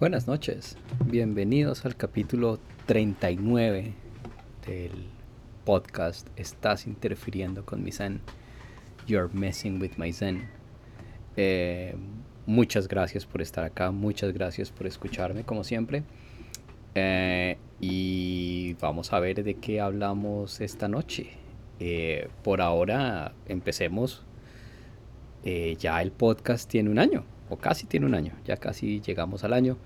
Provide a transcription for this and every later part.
Buenas noches, bienvenidos al capítulo 39 del podcast Estás interfiriendo con mi Zen. You're messing with my Zen. Eh, muchas gracias por estar acá, muchas gracias por escucharme como siempre. Eh, y vamos a ver de qué hablamos esta noche. Eh, por ahora empecemos. ya el podcast tiene un año o casi tiene un año, ya casi llegamos al año,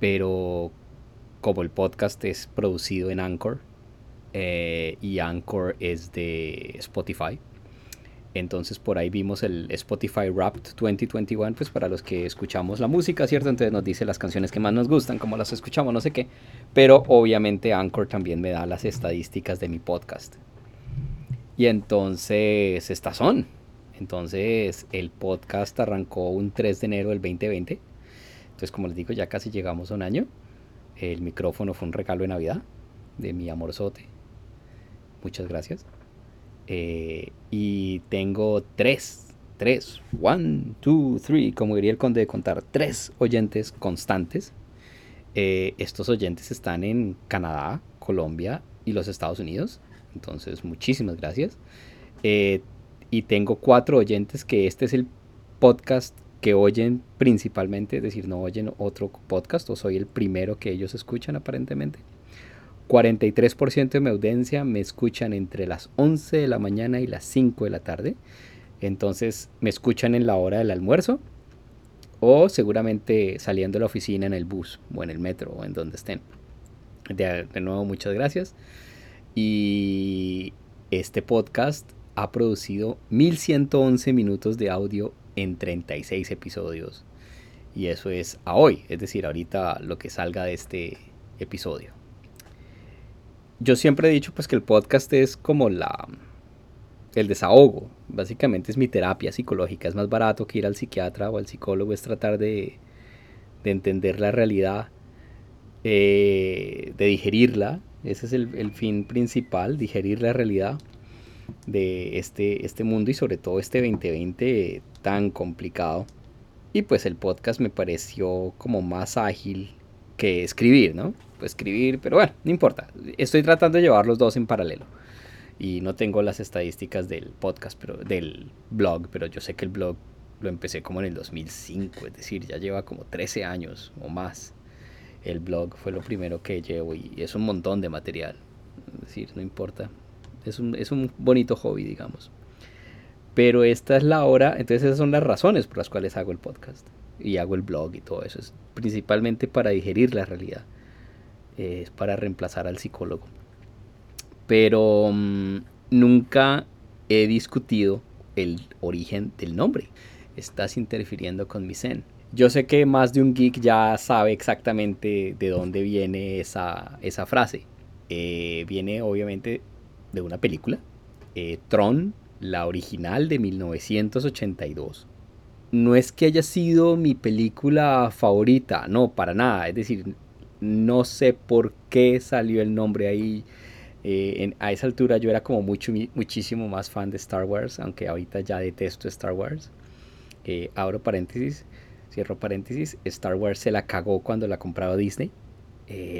pero como el podcast es producido en Anchor eh, y Anchor es de Spotify, entonces por ahí vimos el Spotify Wrapped 2021, pues para los que escuchamos la música, ¿cierto? Entonces nos dice las canciones que más nos gustan, cómo las escuchamos, no sé qué, pero obviamente Anchor también me da las estadísticas de mi podcast. Y entonces estas son, entonces el podcast arrancó un 3 de enero del 2020. Entonces como les digo, ya casi llegamos a un año. El micrófono fue un regalo de Navidad de mi amorzote. Muchas gracias. Eh, y tengo tres, tres, one, two, three, como diría el conde de contar, tres oyentes constantes. Eh, estos oyentes están en Canadá, Colombia y los Estados Unidos. Entonces, muchísimas gracias. Eh, y tengo cuatro oyentes que este es el podcast que oyen principalmente, es decir, no oyen otro podcast o soy el primero que ellos escuchan aparentemente. 43% de mi audiencia me escuchan entre las 11 de la mañana y las 5 de la tarde. Entonces me escuchan en la hora del almuerzo o seguramente saliendo de la oficina en el bus o en el metro o en donde estén. De, de nuevo, muchas gracias. Y este podcast ha producido 1111 minutos de audio en 36 episodios. Y eso es a hoy, es decir, ahorita lo que salga de este episodio. Yo siempre he dicho pues que el podcast es como la el desahogo, básicamente es mi terapia psicológica, es más barato que ir al psiquiatra o al psicólogo, es tratar de, de entender la realidad, eh, de digerirla, ese es el, el fin principal, digerir la realidad de este, este mundo y sobre todo este 2020 tan complicado. Y pues el podcast me pareció como más ágil que escribir, ¿no? Pues escribir, pero bueno, no importa. Estoy tratando de llevar los dos en paralelo. Y no tengo las estadísticas del podcast, pero del blog, pero yo sé que el blog lo empecé como en el 2005, es decir, ya lleva como 13 años o más. El blog fue lo primero que llevo y es un montón de material. Es decir, no importa, es un, bonito hobby, digamos. Pero esta es la hora, entonces esas son las razones por las cuales hago el podcast y hago el blog y todo eso. Es principalmente para digerir la realidad. Es para reemplazar al psicólogo. Pero mm, nunca he discutido el origen del nombre. Estás interfiriendo con mi zen. Yo sé que más de un geek ya sabe exactamente de dónde viene esa, esa frase. Eh, viene obviamente de una película, eh, Tron, la original de 1982. No es que haya sido mi película favorita, no, para nada. Es decir, no sé por qué salió el nombre ahí. Eh, a esa altura yo era como mucho, muchísimo más fan de Star Wars, aunque ahorita ya detesto Star Wars. Eh, abro paréntesis, cierro paréntesis, Star Wars se la cagó cuando la compraba Disney.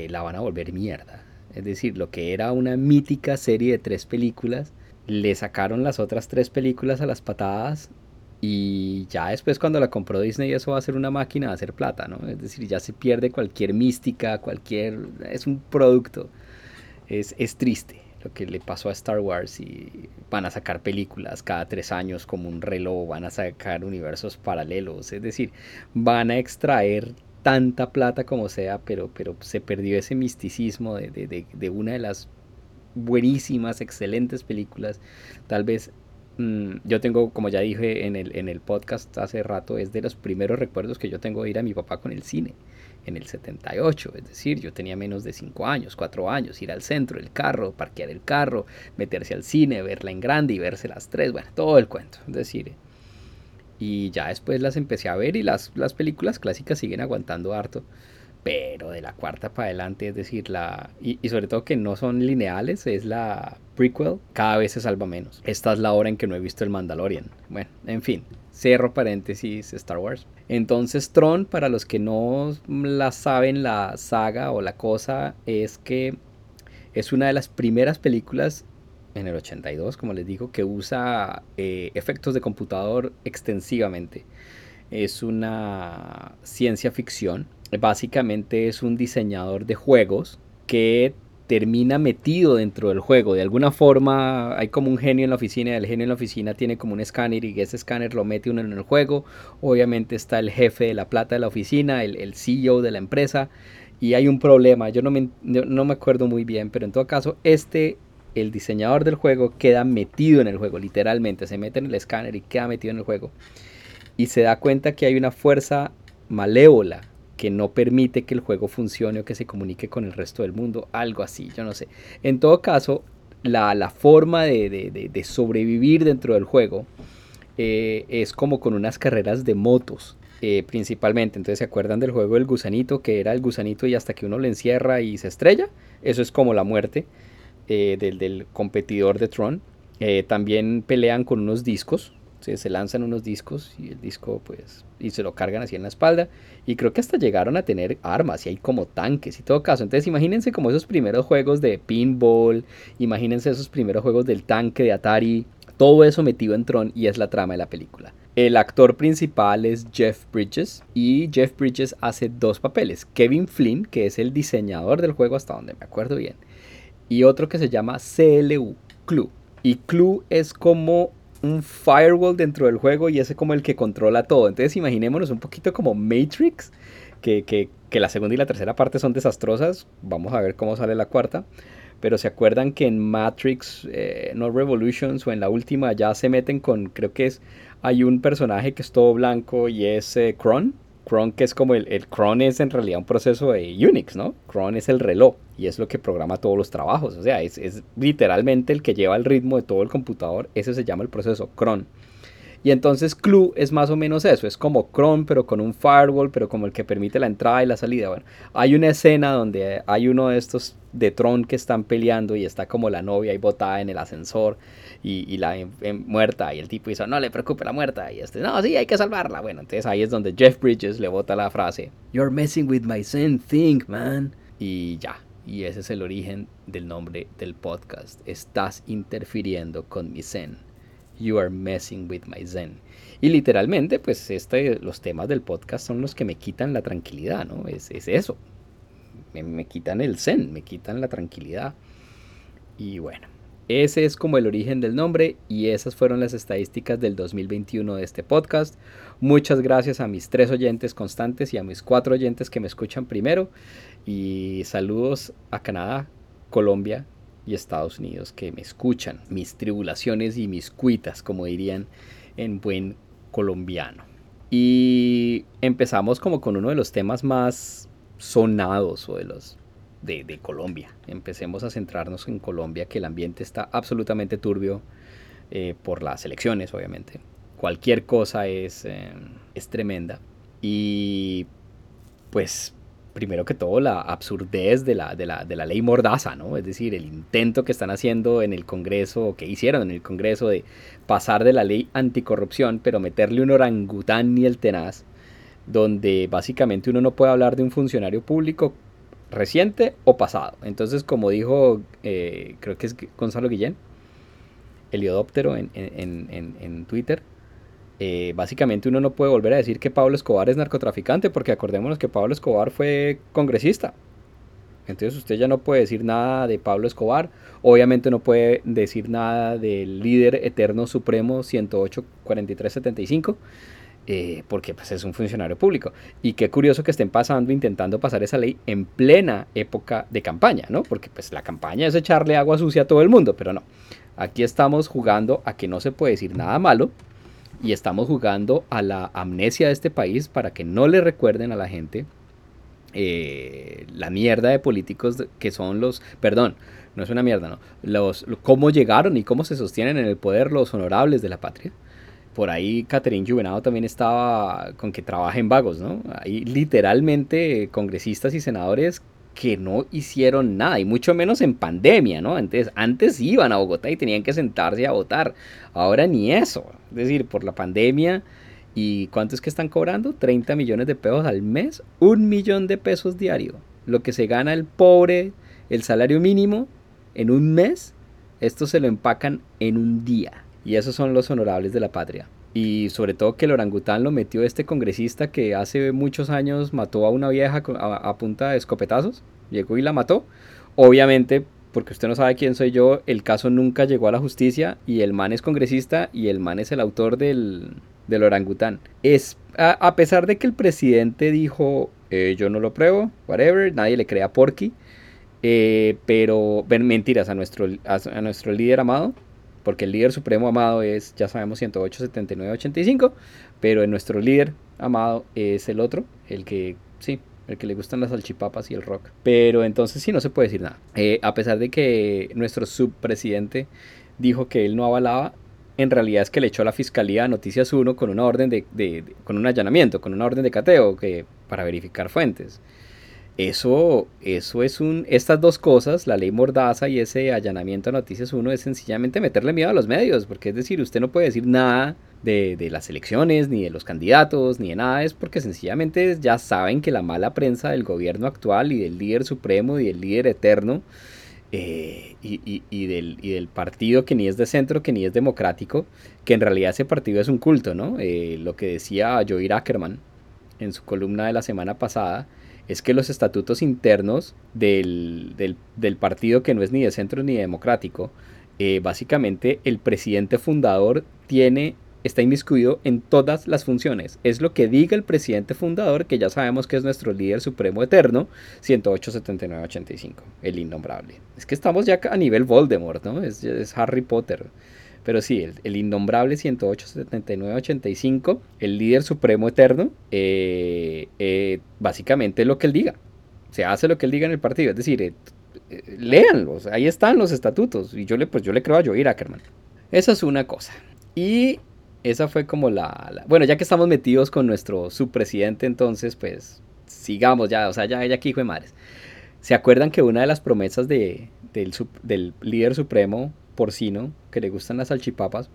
la van a volver mierda. Es decir, lo que era una mítica serie de tres películas, le sacaron las otras tres películas a las patadas y ya después cuando la compró Disney eso va a ser una máquina de hacer plata, ¿no? Es decir, ya se pierde cualquier mística, cualquier... es un producto. Es, es triste lo que le pasó a Star Wars y van a sacar películas cada tres años como un reloj, van a sacar universos paralelos, es decir, van a extraer tanta plata como sea, pero, pero se perdió ese misticismo de, una de las buenísimas, excelentes películas. Tal vez mm, yo tengo, como ya dije en el, en el podcast hace rato, es de los primeros recuerdos que yo tengo de ir a mi papá con el cine en el 78, es decir, yo tenía menos de 5 años, 4 años, ir al centro, el carro, parquear el carro, meterse al cine, verla en grande y verse las tres, bueno, todo el cuento, es decir, y ya después las empecé a ver y las, las películas clásicas siguen aguantando harto. pero de la cuarta para adelante, es decir, la y, y, sobre todo que no son lineales, es la prequel, cada vez se salva menos. Esta es la hora en que no he visto el Mandalorian. Bueno, en fin, Cierro paréntesis Star Wars. Entonces Tron, para los que no la saben, la saga o la cosa es que es una de las primeras películas en el 82, como les digo, que usa eh, efectos de computador extensivamente. Es una ciencia ficción. Básicamente es un diseñador de juegos que termina metido dentro del juego. De alguna forma hay como un genio en la oficina y el genio en la oficina tiene como un escáner y ese escáner lo mete uno en el juego. Obviamente está el jefe de la plata de la oficina, el, el CEO de la empresa y hay un problema. Yo no me, no me acuerdo muy bien, pero en todo caso este, el diseñador del juego queda metido en el juego, literalmente. Se mete en el escáner y queda metido en el juego. Y se da cuenta que hay una fuerza malévola que no permite que el juego funcione o que se comunique con el resto del mundo, algo así, yo no sé. En todo caso, la, forma de, sobrevivir dentro del juego eh, es como con unas carreras de motos. Eh, principalmente, entonces se acuerdan del juego del gusanito, que era el gusanito y hasta que uno le encierra y se estrella, eso es como la muerte eh, del, competidor de Tron. también pelean con unos discos, se, se, lanzan unos discos y el disco pues y se lo cargan así en la espalda. Y creo que hasta llegaron a tener armas y hay como tanques y todo caso. Entonces imagínense como esos primeros juegos de pinball imagínense esos primeros juegos del tanque de Atari todo eso metido en Tron y es la trama de la película. El actor principal es Jeff Bridges y Jeff Bridges hace dos papeles. Kevin Flynn que es el diseñador del juego hasta donde me acuerdo bien y otro que se llama CLU Clue y Clue es como un firewall dentro del juego y ese como el que controla todo. Entonces imaginémonos un poquito como Matrix, que, que, que, la segunda y la tercera parte son desastrosas. Vamos a ver cómo sale la cuarta. Pero se acuerdan que en Matrix, eh, no Revolutions o en la última ya se meten con, creo que es, hay un personaje que es todo blanco y es eh, Kron cron que es como el, el cron es en realidad un proceso de Unix, ¿no? Cron es el reloj y es lo que programa todos los trabajos. O sea, es, es literalmente el que lleva el ritmo de todo el computador. Ese se llama el proceso cron. Y entonces Clue es más o menos eso, es como Chrome pero con un firewall, pero como el que permite la entrada y la salida. Bueno, hay una escena donde hay uno de estos de Tron que están peleando y está como la novia ahí botada en el ascensor y, la muerta y el tipo dice, no le preocupe la muerta y este, no, sí, hay que salvarla. Bueno, entonces ahí es donde Jeff Bridges le bota la frase, You're messing with my zen thing, man. Y ya, y ese es el origen del nombre del podcast. Estás interfiriendo con mi zen. You are messing with my zen. Y literalmente, pues este, los temas del podcast son los que me quitan la tranquilidad, ¿no? Es, es eso. Me, me, quitan el zen, me quitan la tranquilidad. Y bueno, ese es como el origen del nombre y esas fueron las estadísticas del 2021 de este podcast. Muchas gracias a mis tres oyentes constantes y a mis cuatro oyentes que me escuchan primero. Y saludos a Canadá, Colombia, y Estados Unidos que me escuchan, mis tribulaciones y mis cuitas, como dirían en buen colombiano. Y empezamos como con uno de los temas más sonados o de los de, Colombia. Empecemos a centrarnos en Colombia, que el ambiente está absolutamente turbio eh, por las elecciones, obviamente. Cualquier cosa es, eh, es tremenda. Y pues primero que todo, la absurdez de la, de la, de la ley Mordaza, ¿no? Es decir, el intento que están haciendo en el Congreso, o que hicieron en el Congreso, de pasar de la ley anticorrupción, pero meterle un orangután y el tenaz, donde básicamente uno no puede hablar de un funcionario público reciente o pasado. Entonces, como dijo, eh, creo que es Gonzalo Guillén, Heliodóptero en, en, en, en Twitter, eh, básicamente uno no puede volver a decir que Pablo Escobar es narcotraficante, porque acordémonos que Pablo Escobar fue congresista. Entonces usted ya no puede decir nada de Pablo Escobar, obviamente no puede decir nada del líder eterno supremo 108-43-75, eh, porque pues, es un funcionario público. Y qué curioso que estén pasando, intentando pasar esa ley en plena época de campaña, ¿no? Porque pues la campaña es echarle agua sucia a todo el mundo, pero no. Aquí estamos jugando a que no se puede decir nada malo, y estamos jugando a la amnesia de este país para que no le recuerden a la gente eh, la mierda de políticos que son los, perdón, no es una mierda, no, los, cómo llegaron y cómo se sostienen en el poder los honorables de la patria. por ahí Catherine Juvenado también estaba con que trabaja en vagos, ¿no? Hay literalmente congresistas y senadores que no hicieron nada, y mucho menos en pandemia, ¿no? Antes, antes iban a Bogotá y tenían que sentarse a votar, ahora ni eso, es decir, por la pandemia, ¿y cuánto es que están cobrando? 30 millones de pesos al mes, un millón de pesos diario, lo que se gana el pobre, el salario mínimo en un mes, esto se lo empacan en un día, y esos son los honorables de la patria. Y sobre todo que el orangután lo metió este congresista que hace muchos años mató a una vieja a, punta de escopetazos. Llegó y la mató. Obviamente, porque usted no sabe quién soy yo, el caso nunca llegó a la justicia y el man es congresista y el man es el autor del, del orangután. Es, a, pesar de que el presidente dijo, eh, yo no lo pruebo, whatever, nadie le crea Porky. Eh, pero, ven, mentiras a nuestro, a nuestro líder amado, porque el líder supremo amado es, ya sabemos, 108, 79, 85, pero nuestro líder amado es el otro, el que, sí, el que le gustan las salchipapas y el rock. Pero entonces sí, no se puede decir nada. Eh, a pesar de que nuestro subpresidente dijo que él no avalaba, en realidad es que le echó a la fiscalía Noticias 1 con una orden de, de, con un allanamiento, con una orden de cateo que, para verificar fuentes. Eso, eso es un. Estas dos cosas, la ley Mordaza y ese allanamiento a Noticias 1, es sencillamente meterle miedo a los medios, porque es decir, usted no puede decir nada de, de, las elecciones, ni de los candidatos, ni de nada, es porque sencillamente ya saben que la mala prensa del gobierno actual y del líder supremo y del líder eterno eh, y, y, y, del, y, del, partido que ni es de centro, que ni es democrático, que en realidad ese partido es un culto, ¿no? Eh, lo que decía Joey Ackerman en su columna de la semana pasada es que los estatutos internos del, partido que no es ni de centro ni democrático, eh, básicamente el presidente fundador tiene está inmiscuido en todas las funciones. Es lo que diga el presidente fundador, que ya sabemos que es nuestro líder supremo eterno, 108-79-85, el innombrable. Es que estamos ya a nivel Voldemort, ¿no? Es Harry Potter. Pero sí, el, innombrable 108, 79, 85, el líder supremo eterno, eh, eh, básicamente lo que él diga. Se hace lo que él diga en el partido. Es decir, eh, léanlos, ahí están los estatutos. Y yo le, pues yo le creo a Joey Ackerman. Esa es una cosa. Y esa fue como la, Bueno, ya que estamos metidos con nuestro subpresidente, entonces, pues sigamos ya. O sea, ya, ya aquí, hijo de madres. ¿Se acuerdan que una de las promesas de, del líder supremo porcino que le gustan las salchipapas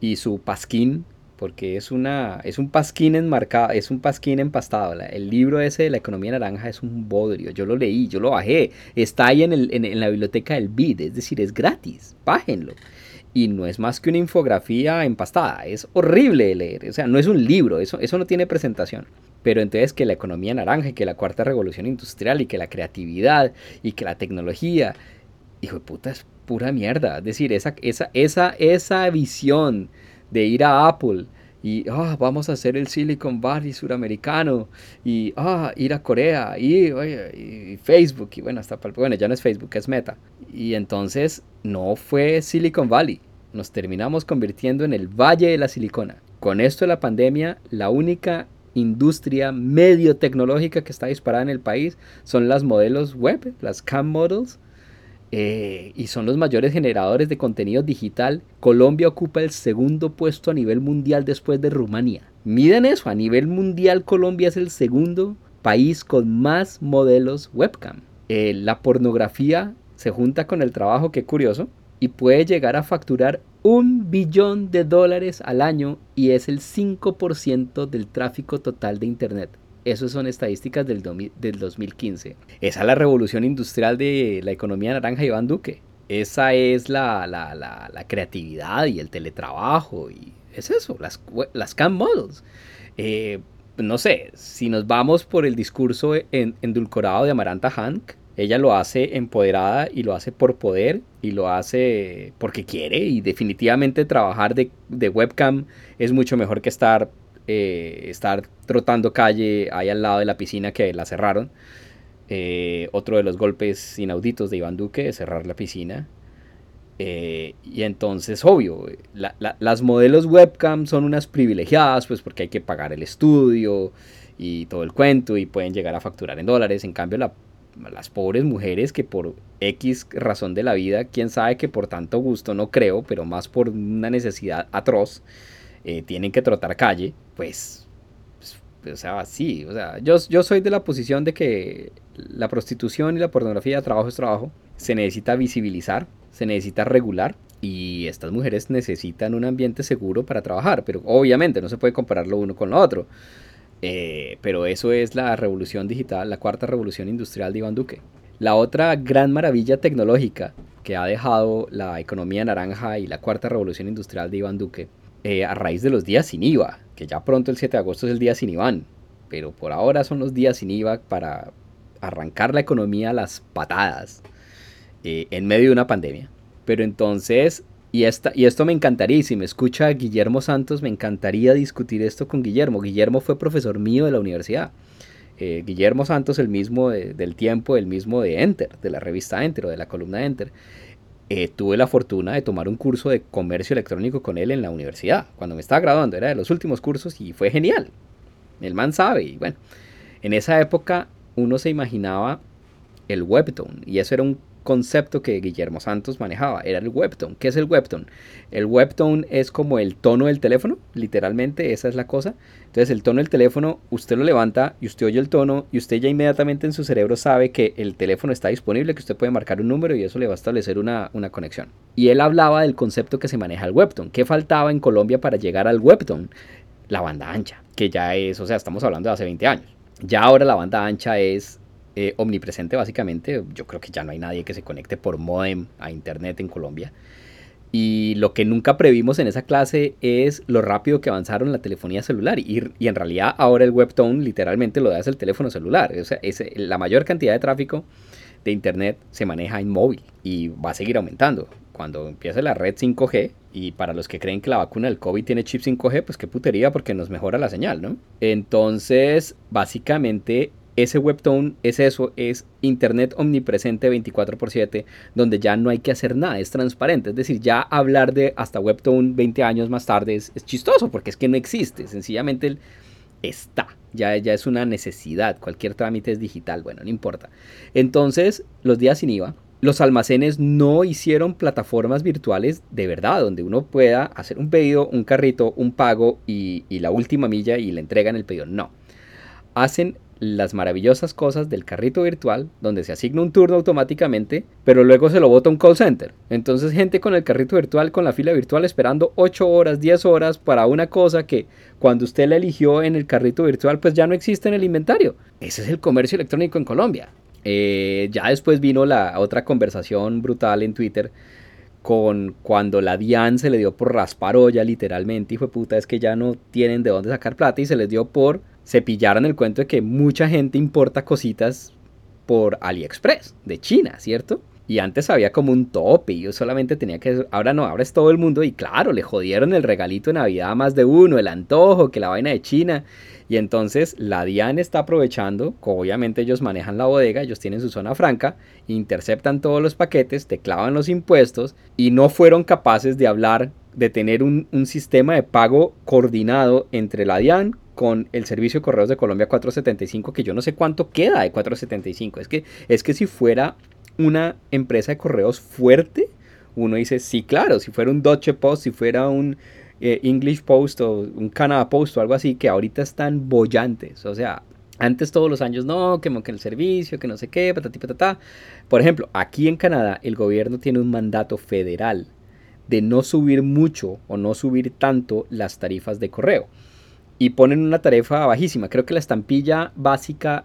y su pasquín porque es una es un pasquín enmarcado, es un pasquín empastado. El libro ese de la economía naranja es un bodrio. Yo lo leí, yo lo bajé. Está ahí en, el, en, la biblioteca del BID, es decir, es gratis. Bájenlo. Y no es más que una infografía empastada. Es horrible de leer. O sea, no es un libro, eso, eso no tiene presentación. Pero entonces que la economía naranja y que la cuarta revolución industrial y que la creatividad y que la tecnología, hijo de puta, es pura mierda. Es decir, esa, esa, esa, esa visión de ir a Apple y ah, vamos a hacer el Silicon Valley suramericano y ah, ir a Corea y, Facebook y bueno, hasta bueno, ya no es Facebook, es Meta. Y entonces no fue Silicon Valley, nos terminamos convirtiendo en el Valle de la Silicona. Con esto de la pandemia, la única industria medio tecnológica que está disparada en el país son las modelos web, las CAM models, eh, y son los mayores generadores de contenido digital. Colombia ocupa el segundo puesto a nivel mundial después de Rumania. Miren eso, a nivel mundial Colombia es el segundo país con más modelos webcam. Eh, la pornografía se junta con el trabajo, qué curioso, y puede llegar a facturar un billón de dólares al año y es el 5% del tráfico total de Internet. Esas son estadísticas del, del 2015. Esa es la revolución industrial de la economía naranja Iván Duque. Esa es la, la, la, creatividad y el teletrabajo. Y es eso, las, las CAM models. Eh, no sé, si nos vamos por el discurso endulcorado de Amaranta Hank, ella lo hace empoderada y lo hace por poder y lo hace porque quiere y definitivamente trabajar de, de webcam es mucho mejor que estar eh, estar trotando calle ahí al lado de la piscina que la cerraron. Eh, otro de los golpes inauditos de Iván Duque es cerrar la piscina. Eh, y entonces, obvio, las modelos webcam son unas privilegiadas, pues porque hay que pagar el estudio y todo el cuento y pueden llegar a facturar en dólares. En cambio, las pobres mujeres que por X razón de la vida, quién sabe que por tanto gusto, no creo, pero más por una necesidad atroz, eh, tienen que trotar calle, pues, pues, o sea, sí, o sea, yo, yo soy de la posición de que la prostitución y la pornografía, trabajo es trabajo, se necesita visibilizar, se necesita regular y estas mujeres necesitan un ambiente seguro para trabajar, pero obviamente no se puede comparar lo uno con lo otro. Eh, pero eso es la revolución digital, la cuarta revolución industrial de Iván Duque. La otra gran maravilla tecnológica que ha dejado la economía naranja y la cuarta revolución industrial de Iván Duque, eh, a raíz de los días sin IVA, que ya pronto el 7 de agosto es el día sin Iván, pero por ahora son los días sin IVA para arrancar la economía a las patadas eh, en medio de una pandemia. Pero entonces y, esta, y esto me encantaría, si me escucha Guillermo Santos, me encantaría discutir esto con Guillermo. Guillermo fue profesor mío de la universidad. Eh, Guillermo Santos, el mismo del tiempo, el mismo de Enter, de la revista Enter o de la columna Enter. Eh, tuve la fortuna de tomar un curso de comercio electrónico con él en la universidad, cuando me estaba graduando, era de los últimos cursos y fue genial. El man sabe, y bueno, en esa época uno se imaginaba el webtoon, y eso era un concepto que Guillermo Santos manejaba, era el webtone. ¿Qué es el webtone? El webtone es como el tono del teléfono, literalmente esa es la cosa. Entonces el tono del teléfono, usted lo levanta y usted oye el tono y usted ya inmediatamente en su cerebro sabe que el teléfono está disponible, que usted puede marcar un número y eso le va a establecer una, una conexión. Y él hablaba del concepto que se maneja el webtone. ¿Qué faltaba en Colombia para llegar al webtone? La banda ancha, que ya es, o sea, estamos hablando de hace 20 años. Ya ahora la banda ancha es eh, omnipresente básicamente. Yo creo que ya no hay nadie que se conecte por modem a internet en Colombia. Y lo que nunca previmos en esa clase es lo rápido que avanzaron la telefonía celular. Y, en realidad ahora el webtone literalmente lo da el teléfono celular. O sea, es, la mayor cantidad de tráfico de internet se maneja en móvil y va a seguir aumentando. Cuando empiece la red 5G, y para los que creen que la vacuna del COVID tiene chip 5G, pues qué putería porque nos mejora la señal, ¿no? Entonces, básicamente ese webtoon es eso, es Internet omnipresente 24 por 7, donde ya no hay que hacer nada, es transparente. Es decir, ya hablar de hasta webtoon 20 años más tarde es, chistoso, porque es que no existe, sencillamente está, ya, ya es una necesidad, cualquier trámite es digital, bueno, no importa. Entonces, los días sin IVA, los almacenes no hicieron plataformas virtuales de verdad, donde uno pueda hacer un pedido, un carrito, un pago y, y la última milla y le entregan el pedido. No. Hacen las maravillosas cosas del carrito virtual, donde se asigna un turno automáticamente, pero luego se lo bota un call center. Entonces gente con el carrito virtual, con la fila virtual, esperando 8 horas, 10 horas para una cosa que cuando usted la eligió en el carrito virtual, pues ya no existe en el inventario. Ese es el comercio electrónico en Colombia. Eh, ya después vino la otra conversación brutal en Twitter con cuando la DIAN se le dio por raspar olla literalmente y fue puta es que ya no tienen de dónde sacar plata y se les dio por se pillaron el cuento de que mucha gente importa cositas por AliExpress, de China, ¿cierto? Y antes había como un tope y yo solamente tenía que... Ahora no, ahora es todo el mundo y claro, le jodieron el regalito de Navidad a más de uno, el antojo, que la vaina de China. Y entonces la DIAN está aprovechando, obviamente ellos manejan la bodega, ellos tienen su zona franca, interceptan todos los paquetes, te clavan los impuestos y no fueron capaces de hablar, de tener un, un sistema de pago coordinado entre la DIAN con el servicio de correos de Colombia 475, que yo no sé cuánto queda de 475. Es que, es que si fuera una empresa de correos fuerte, uno dice, sí, claro, si fuera un Deutsche Post, si fuera un eh, English Post o un Canada Post o algo así, que ahorita están bollantes. O sea, antes todos los años, no, que, que el servicio, que no sé qué, patati patata. Por ejemplo, aquí en Canadá el gobierno tiene un mandato federal de no subir mucho o no subir tanto las tarifas de correo y ponen una tarifa bajísima. Creo que la estampilla básica,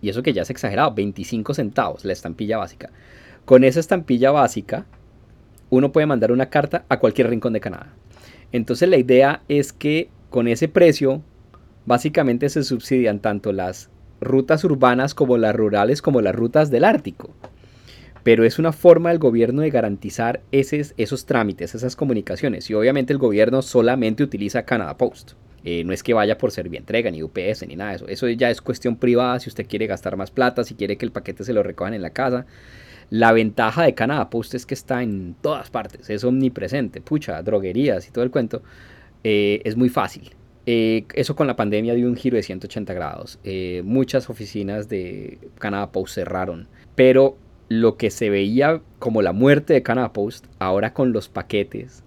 y eso que ya es exagerado, 25 centavos la estampilla básica. Con esa estampilla básica, uno puede mandar una carta a cualquier rincón de Canadá. Entonces la idea es que con ese precio, básicamente se subsidian tanto las rutas urbanas como las rurales como las rutas del Ártico. Pero es una forma del gobierno de garantizar esos, esos trámites, esas comunicaciones. Y obviamente el gobierno solamente utiliza Canada Post. Eh, no es que vaya por ser bien entrega, ni UPS, ni nada de eso. Eso ya es cuestión privada, si usted quiere gastar más plata, si quiere que el paquete se lo recojan en la casa. La ventaja de Canadá Post es que está en todas partes, es omnipresente, pucha, droguerías y todo el cuento. Eh, es muy fácil. Eh, eso con la pandemia dio un giro de 180 grados. muchas oficinas de Canadá Post cerraron, pero lo que se veía como la muerte de Canada Post, ahora con los paquetes,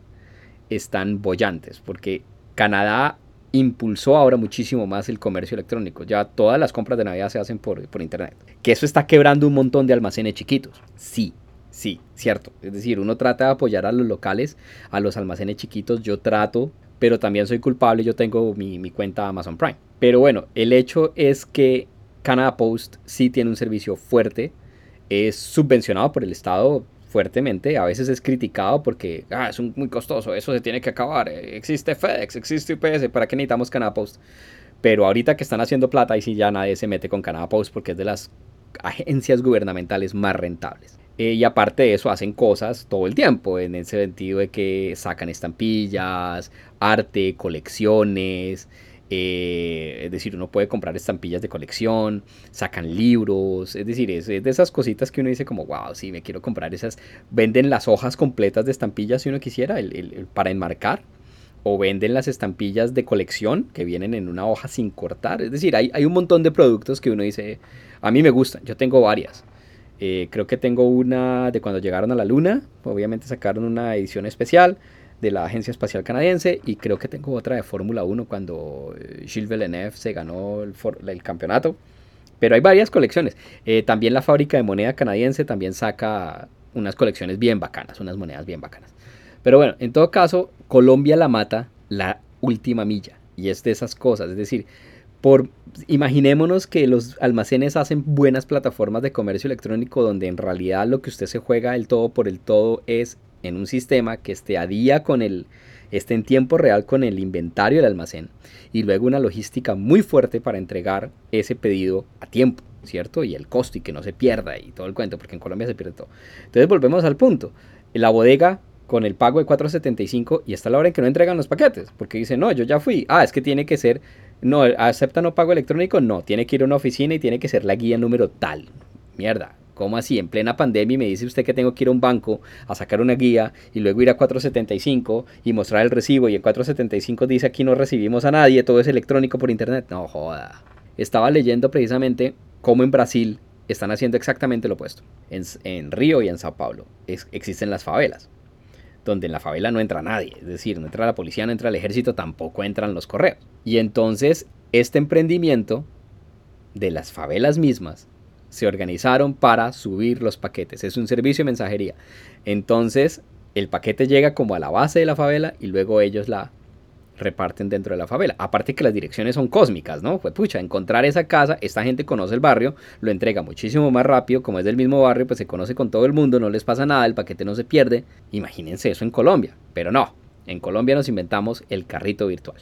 están bollantes, porque Canadá impulsó ahora muchísimo más el comercio electrónico. Ya todas las compras de Navidad se hacen por, por Internet. Que eso está quebrando un montón de almacenes chiquitos. Sí, sí, cierto. Es decir, uno trata de apoyar a los locales, a los almacenes chiquitos. Yo trato, pero también soy culpable. Yo tengo mi, mi cuenta Amazon Prime. Pero bueno, el hecho es que Canada Post sí tiene un servicio fuerte. Es subvencionado por el Estado fuertemente. A veces es criticado porque ah, es muy costoso, eso se tiene que acabar. Existe FedEx, existe UPS, ¿para qué necesitamos Canada Post? Pero ahorita que están haciendo plata, y sí ya nadie se mete con Canada Post porque es de las agencias gubernamentales más rentables. Eh, y aparte de eso, hacen cosas todo el tiempo, en ese sentido de que sacan estampillas, arte, colecciones, eh, es decir, uno puede comprar estampillas de colección, sacan libros, es decir, es, de esas cositas que uno dice como, wow, sí, me quiero comprar esas. Venden las hojas completas de estampillas si uno quisiera, el, para enmarcar, o venden las estampillas de colección que vienen en una hoja sin cortar. Es decir, hay, hay un montón de productos que uno dice, a mí me gustan, yo tengo varias. Eh, creo que tengo una de cuando llegaron a la luna, obviamente sacaron una edición especial de la Agencia Espacial Canadiense y creo que tengo otra de Fórmula 1 cuando eh, Gilles Villeneuve se ganó el, el campeonato. Pero hay varias colecciones. Eh, también la fábrica de moneda canadiense también saca unas colecciones bien bacanas, unas monedas bien bacanas. Pero bueno, en todo caso, Colombia la mata la última milla. Y es de esas cosas. Es decir, por, imaginémonos que los almacenes hacen buenas plataformas de comercio electrónico donde en realidad lo que usted se juega el todo por el todo es en un sistema que esté a día con el, esté en tiempo real con el inventario del almacén y luego una logística muy fuerte para entregar ese pedido a tiempo, ¿cierto? Y el costo y que no se pierda y todo el cuento, porque en Colombia se pierde todo. Entonces volvemos al punto. La bodega con el pago de 4.75 y está la hora en que no entregan los paquetes, porque dice, no, yo ya fui. Ah, es que tiene que ser, no, acepta no pago electrónico, no, tiene que ir a una oficina y tiene que ser la guía número tal. Mierda, ¿Cómo así? En plena pandemia me dice usted que tengo que ir a un banco a sacar una guía y luego ir a 475 y mostrar el recibo y en 475 dice aquí no recibimos a nadie, todo es electrónico por internet. No joda. Estaba leyendo precisamente cómo en Brasil están haciendo exactamente lo opuesto. En, Río y en Sao Paulo existen las favelas, donde en la favela no entra nadie, es decir, no entra la policía, no entra el ejército, tampoco entran los correos. Y entonces este emprendimiento de las favelas mismas se organizaron para subir los paquetes. Es un servicio de mensajería. Entonces, el paquete llega como a la base de la favela y luego ellos la reparten dentro de la favela. Aparte que las direcciones son cósmicas, ¿no? Pues pucha, encontrar esa casa, esta gente conoce el barrio, lo entrega muchísimo más rápido, como es del mismo barrio, pues se conoce con todo el mundo, no les pasa nada, el paquete no se pierde. Imagínense eso en Colombia, pero no, en Colombia nos inventamos el carrito virtual,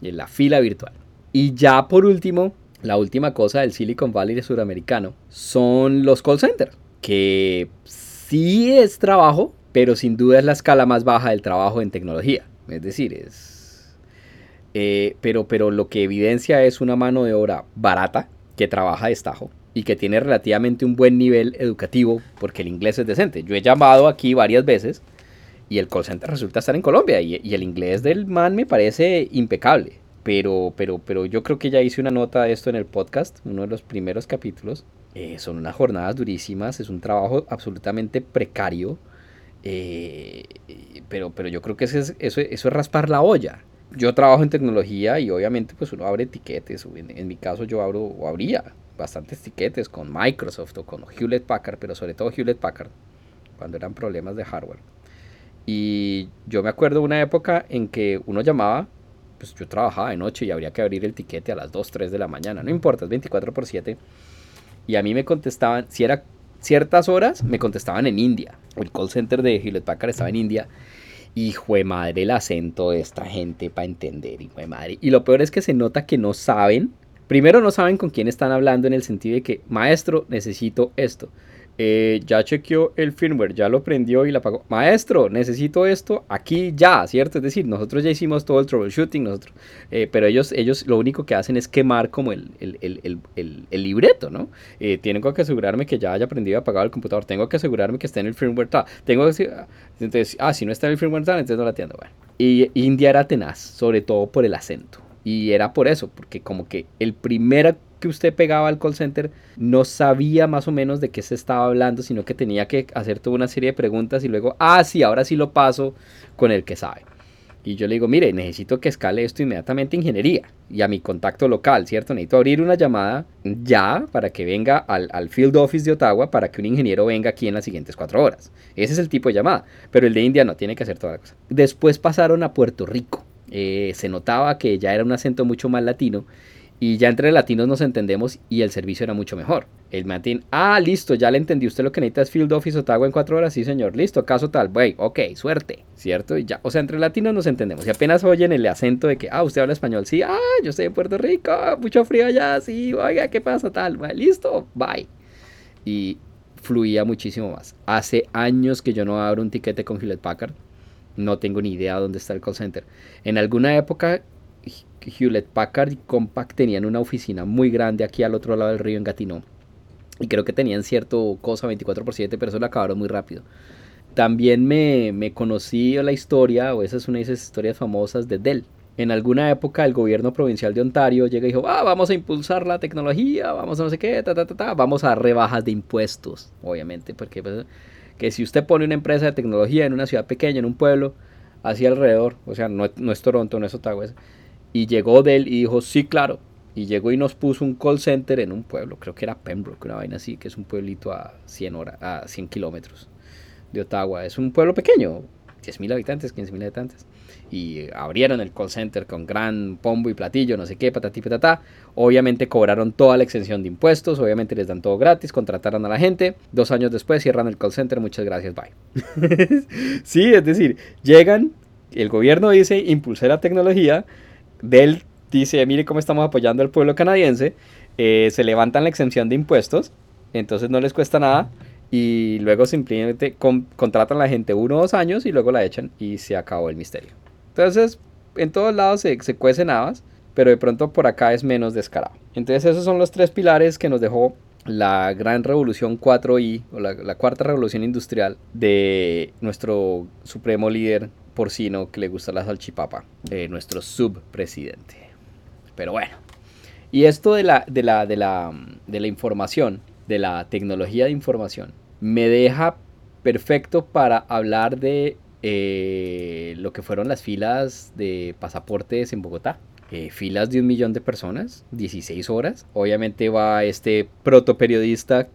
la fila virtual. Y ya por último, la última cosa del Silicon Valley de suramericano son los call centers, que sí es trabajo, pero sin duda es la escala más baja del trabajo en tecnología. Es decir, es... Eh, pero, pero lo que evidencia es una mano de obra barata que trabaja de estajo y que tiene relativamente un buen nivel educativo porque el inglés es decente. Yo he llamado aquí varias veces y el call center resulta estar en Colombia y, y el inglés del man me parece impecable. Pero, pero, pero yo creo que ya hice una nota de esto en el podcast, uno de los primeros capítulos. Eh, son unas jornadas durísimas, es un trabajo absolutamente precario. Eh, pero, pero yo creo que eso es, eso, eso es raspar la olla. Yo trabajo en tecnología y obviamente pues uno abre etiquetes. En, mi caso yo abro o abría bastantes etiquetes con Microsoft o con Hewlett Packard, pero sobre todo Hewlett Packard, cuando eran problemas de hardware. Y yo me acuerdo una época en que uno llamaba pues yo trabajaba de noche y habría que abrir el tiquete a las 2, 3 de la mañana, no importa, es 24 por 7. Y a mí me contestaban, si era ciertas horas, me contestaban en India. El call center de Hewlett Packard estaba en India. Hijo de madre, el acento de esta gente para entender, hijo de madre. Y lo peor es que se nota que no saben. Primero no saben con quién están hablando en el sentido de que, maestro, necesito esto. Eh, ya chequeó el firmware, ya lo prendió y la apagó. Maestro, necesito esto aquí ya, ¿cierto? Es decir, nosotros ya hicimos todo el troubleshooting, nosotros, eh, pero ellos, ellos lo único que hacen es quemar como el, libreto, ¿no? Eh, tengo que asegurarme que ya haya aprendido a apagar el computador, tengo que asegurarme que esté en el firmware tal, tengo que entonces, ah, si no está en el firmware tal, entonces no la atiendo, bueno. Y India era tenaz, sobre todo por el acento. Y era por eso, porque como que el primer que usted pegaba al call center no sabía más o menos de qué se estaba hablando, sino que tenía que hacer toda una serie de preguntas y luego, ah, sí, ahora sí lo paso con el que sabe. Y yo le digo, mire, necesito que escale esto inmediatamente ingeniería y a mi contacto local, ¿cierto? Necesito abrir una llamada ya para que venga al, field office de Ottawa para que un ingeniero venga aquí en las siguientes cuatro horas. Ese es el tipo de llamada, pero el de India no, tiene que hacer toda la cosa. Después pasaron a Puerto Rico. Eh, se notaba que ya era un acento mucho más latino y ya entre latinos nos entendemos y el servicio era mucho mejor. El Martín, ah, listo, ya le entendí usted lo que necesita es Field Office Ottawa en cuatro horas. Sí, señor, listo, caso tal. Wey, ok, suerte, ¿cierto? Y ya, o sea, entre latinos nos entendemos. Y apenas oyen el acento de que, ah, usted habla español. Sí, ah, yo estoy de Puerto Rico, mucho frío allá. Sí, oiga, ¿qué pasa? Tal, listo, bye. Y fluía muchísimo más. Hace años que yo no abro un tiquete con Hewlett Packard. No tengo ni idea dónde está el call center. En alguna época Hewlett Packard y Compaq tenían una oficina muy grande aquí al otro lado del río en Gatineau. Y creo que tenían cierto cosa 24 por 7, pero eso lo acabaron muy rápido. También me, me conocí la historia, o esa es una de esas historias famosas de Dell. En alguna época el gobierno provincial de Ontario llega y dijo, ah, vamos a impulsar la tecnología, vamos a no sé qué, ta, ta, ta, vamos a rebajas de impuestos, obviamente, porque pues, que si usted pone una empresa de tecnología en una ciudad pequeña, en un pueblo, así alrededor, o sea, no, no es Toronto, no es Ottawa, y llegó Dell y dijo, sí, claro. Y llegó y nos puso un call center en un pueblo, creo que era Pembroke, una vaina así, que es un pueblito a 100, hora, a 100 kilómetros de Ottawa. Es un pueblo pequeño, 10.000 habitantes, 15.000 habitantes. Y abrieron el call center con gran pombo y platillo, no sé qué, patatí, patatá. Obviamente cobraron toda la exención de impuestos, obviamente les dan todo gratis, contrataron a la gente. Dos años después cierran el call center, muchas gracias, bye. sí, es decir, llegan, el gobierno dice, impulsé la tecnología, Dell dice, mire cómo estamos apoyando al pueblo canadiense, eh, se levantan la exención de impuestos, entonces no les cuesta nada y luego simplemente contratan a la gente uno o dos años y luego la echan y se acabó el misterio. Entonces, en todos lados se, se cuecen habas, pero de pronto por acá es menos descarado. Entonces esos son los tres pilares que nos dejó la gran revolución 4I o la, cuarta revolución industrial de nuestro supremo líder porcino que le gusta la salchipapa, eh, nuestro subpresidente. Pero bueno, y esto de la, de, la, de, la, de la información, de la tecnología de información, me deja perfecto para hablar de eh, lo que fueron las filas de pasaportes en Bogotá. Eh, filas de un millón de personas, 16 horas. Obviamente va este protoperiodista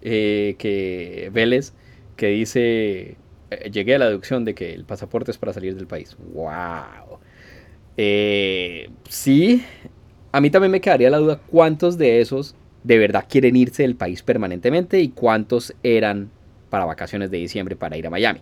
que Vélez que dice eh, llegué a la deducción de que el pasaporte es para salir del país. ¡Wow! Eh, sí, a mí también me quedaría la duda cuántos de esos de verdad quieren irse del país permanentemente y cuántos eran para vacaciones de diciembre para ir a Miami,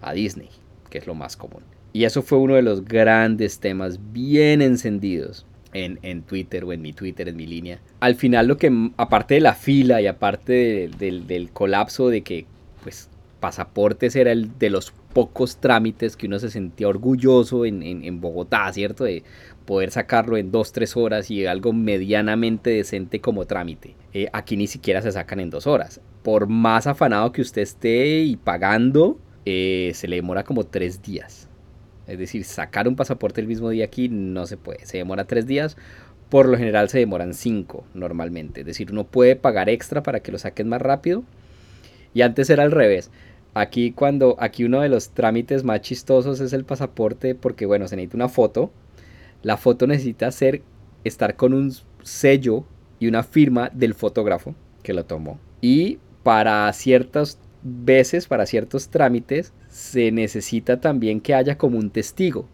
a Disney, que es lo más común. Y eso fue uno de los grandes temas bien encendidos en, en, Twitter o en mi Twitter, en mi línea. Al final lo que, aparte de la fila y aparte del, colapso de que, pues, pasaportes era el de los pocos trámites que uno se sentía orgulloso en, en, Bogotá, ¿cierto? De poder sacarlo en dos, tres horas y algo medianamente decente como trámite. Eh, aquí ni siquiera se sacan en dos horas. Por más afanado que usted esté y pagando, eh, se le demora como tres días. Es decir, sacar un pasaporte el mismo día aquí no se puede. Se demora tres días. Por lo general se demoran cinco normalmente. Es decir, uno puede pagar extra para que lo saquen más rápido. Y antes era al revés Aquí cuando, aquí uno de los trámites más chistosos es el pasaporte porque bueno, se necesita una foto. La foto necesita ser, estar con un sello y una firma del fotógrafo que lo tomó. Y para ciertas veces, para ciertos trámites, se necesita también que haya como un testigo.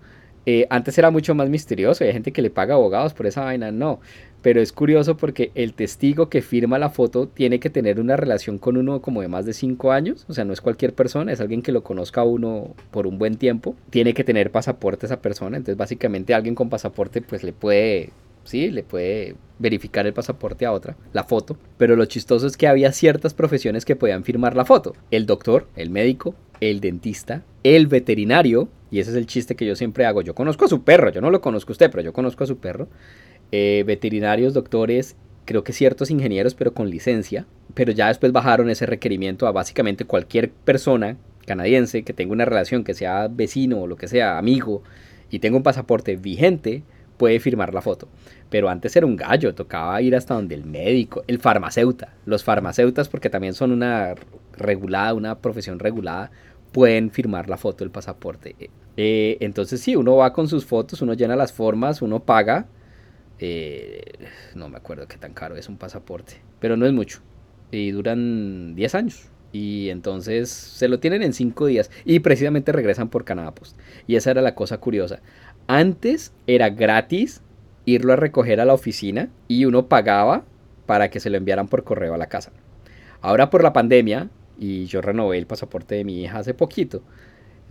Eh, antes era mucho más misterioso, hay gente que le paga abogados por esa vaina, no pero es curioso porque el testigo que firma la foto tiene que tener una relación con uno como de más de cinco años, o sea, no es cualquier persona, es alguien que lo conozca a uno por un buen tiempo, tiene que tener pasaporte esa persona, entonces básicamente alguien con pasaporte pues le puede, sí, le puede verificar el pasaporte a otra, la foto, pero lo chistoso es que había ciertas profesiones que podían firmar la foto, el doctor, el médico, el dentista, el veterinario, y ese es el chiste que yo siempre hago, yo conozco a su perro, yo no lo conozco a usted, pero yo conozco a su perro, eh, veterinarios, doctores, creo que ciertos ingenieros, pero con licencia, pero ya después bajaron ese requerimiento a básicamente cualquier persona canadiense que tenga una relación, que sea vecino o lo que sea, amigo, y tenga un pasaporte vigente, puede firmar la foto. Pero antes era un gallo, tocaba ir hasta donde el médico, el farmacéutico, los farmacéutas, porque también son una regulada, una profesión regulada, pueden firmar la foto del pasaporte. Eh, entonces sí, uno va con sus fotos, uno llena las formas, uno paga. Eh, no me acuerdo qué tan caro es un pasaporte, pero no es mucho. Y duran 10 años. Y entonces se lo tienen en 5 días. Y precisamente regresan por Canadá Post. Y esa era la cosa curiosa. Antes era gratis irlo a recoger a la oficina y uno pagaba para que se lo enviaran por correo a la casa. Ahora por la pandemia, y yo renové el pasaporte de mi hija hace poquito,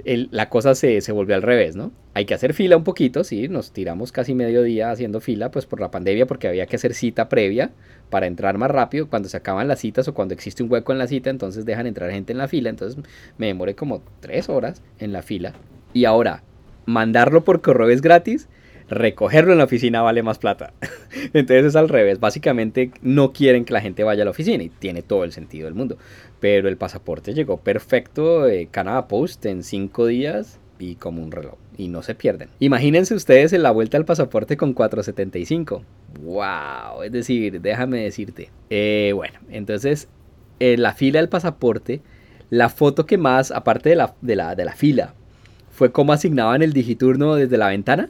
la cosa se, se, volvió al revés, ¿no? Hay que hacer fila un poquito, sí, nos tiramos casi medio día haciendo fila, pues por la pandemia, porque había que hacer cita previa para entrar más rápido. Cuando se acaban las citas o cuando existe un hueco en la cita, entonces dejan entrar gente en la fila. Entonces me demoré como tres horas en la fila. Y ahora, mandarlo por correo es gratis recogerlo en la oficina vale más plata. Entonces es al revés. Básicamente no quieren que la gente vaya a la oficina y tiene todo el sentido del mundo. Pero el pasaporte llegó perfecto de Canada Post en cinco días y como un reloj. Y no se pierden. Imagínense ustedes en la vuelta al pasaporte con 475. ¡Wow! Es decir, déjame decirte. Eh, bueno, entonces en la fila del pasaporte, la foto que más, aparte de la, de la, de la fila, fue cómo asignaban el digiturno desde la ventana.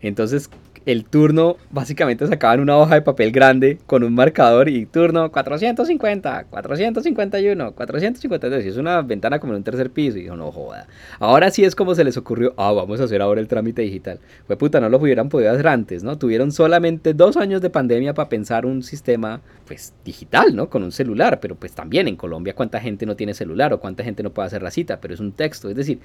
Entonces, el turno básicamente sacaban una hoja de papel grande con un marcador y turno 450, 451, 452. Y es una ventana como en un tercer piso. Y dijo, no joda. Ahora sí es como se les ocurrió, ah, vamos a hacer ahora el trámite digital. Fue puta, no lo hubieran podido hacer antes, ¿no? Tuvieron solamente dos años de pandemia para pensar un sistema, pues, digital, ¿no? Con un celular. Pero pues también en Colombia, ¿cuánta gente no tiene celular o cuánta gente no puede hacer la cita? Pero es un texto. Es decir,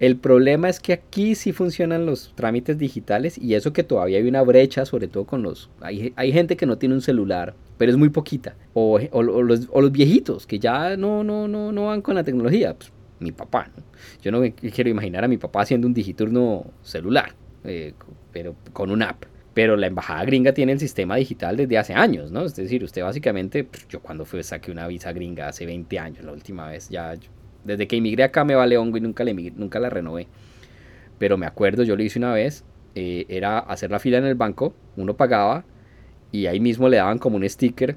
el problema es que aquí sí funcionan los trámites digitales y eso que todavía hay una brecha, sobre todo con los... Hay, gente que no tiene un celular, pero es muy poquita. O, los, viejitos que ya no, no, no, no van con la tecnología. Pues, mi papá, ¿no? Yo no quiero imaginar a mi papá haciendo un digiturno celular, eh, pero con una app. Pero la embajada gringa tiene el sistema digital desde hace años, ¿no? Es decir, usted básicamente, pues, yo cuando fui saqué una visa gringa hace 20 años, la última vez, ya desde que emigré acá me vale hongo y nunca, nunca la renové. Pero me acuerdo, yo lo hice una vez, eh, era hacer la fila en el banco, uno pagaba y ahí mismo le daban como un sticker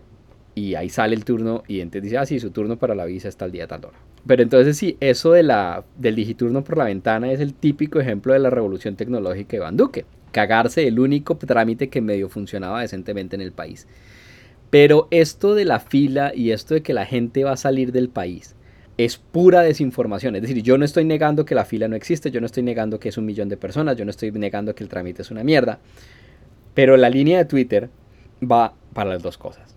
y ahí sale el turno y entonces dice, ah, sí, su turno para la visa está el día tal hora. Pero entonces sí, eso de la, del digiturno por la ventana es el típico ejemplo de la revolución tecnológica de Iván Duque. Cagarse el único trámite que medio funcionaba decentemente en el país. Pero esto de la fila y esto de que la gente va a salir del país es pura desinformación. Es decir, yo no estoy negando que la fila no existe, yo no estoy negando que es un millón de personas, yo no estoy negando que el trámite es una mierda. Pero la línea de Twitter va para las dos cosas.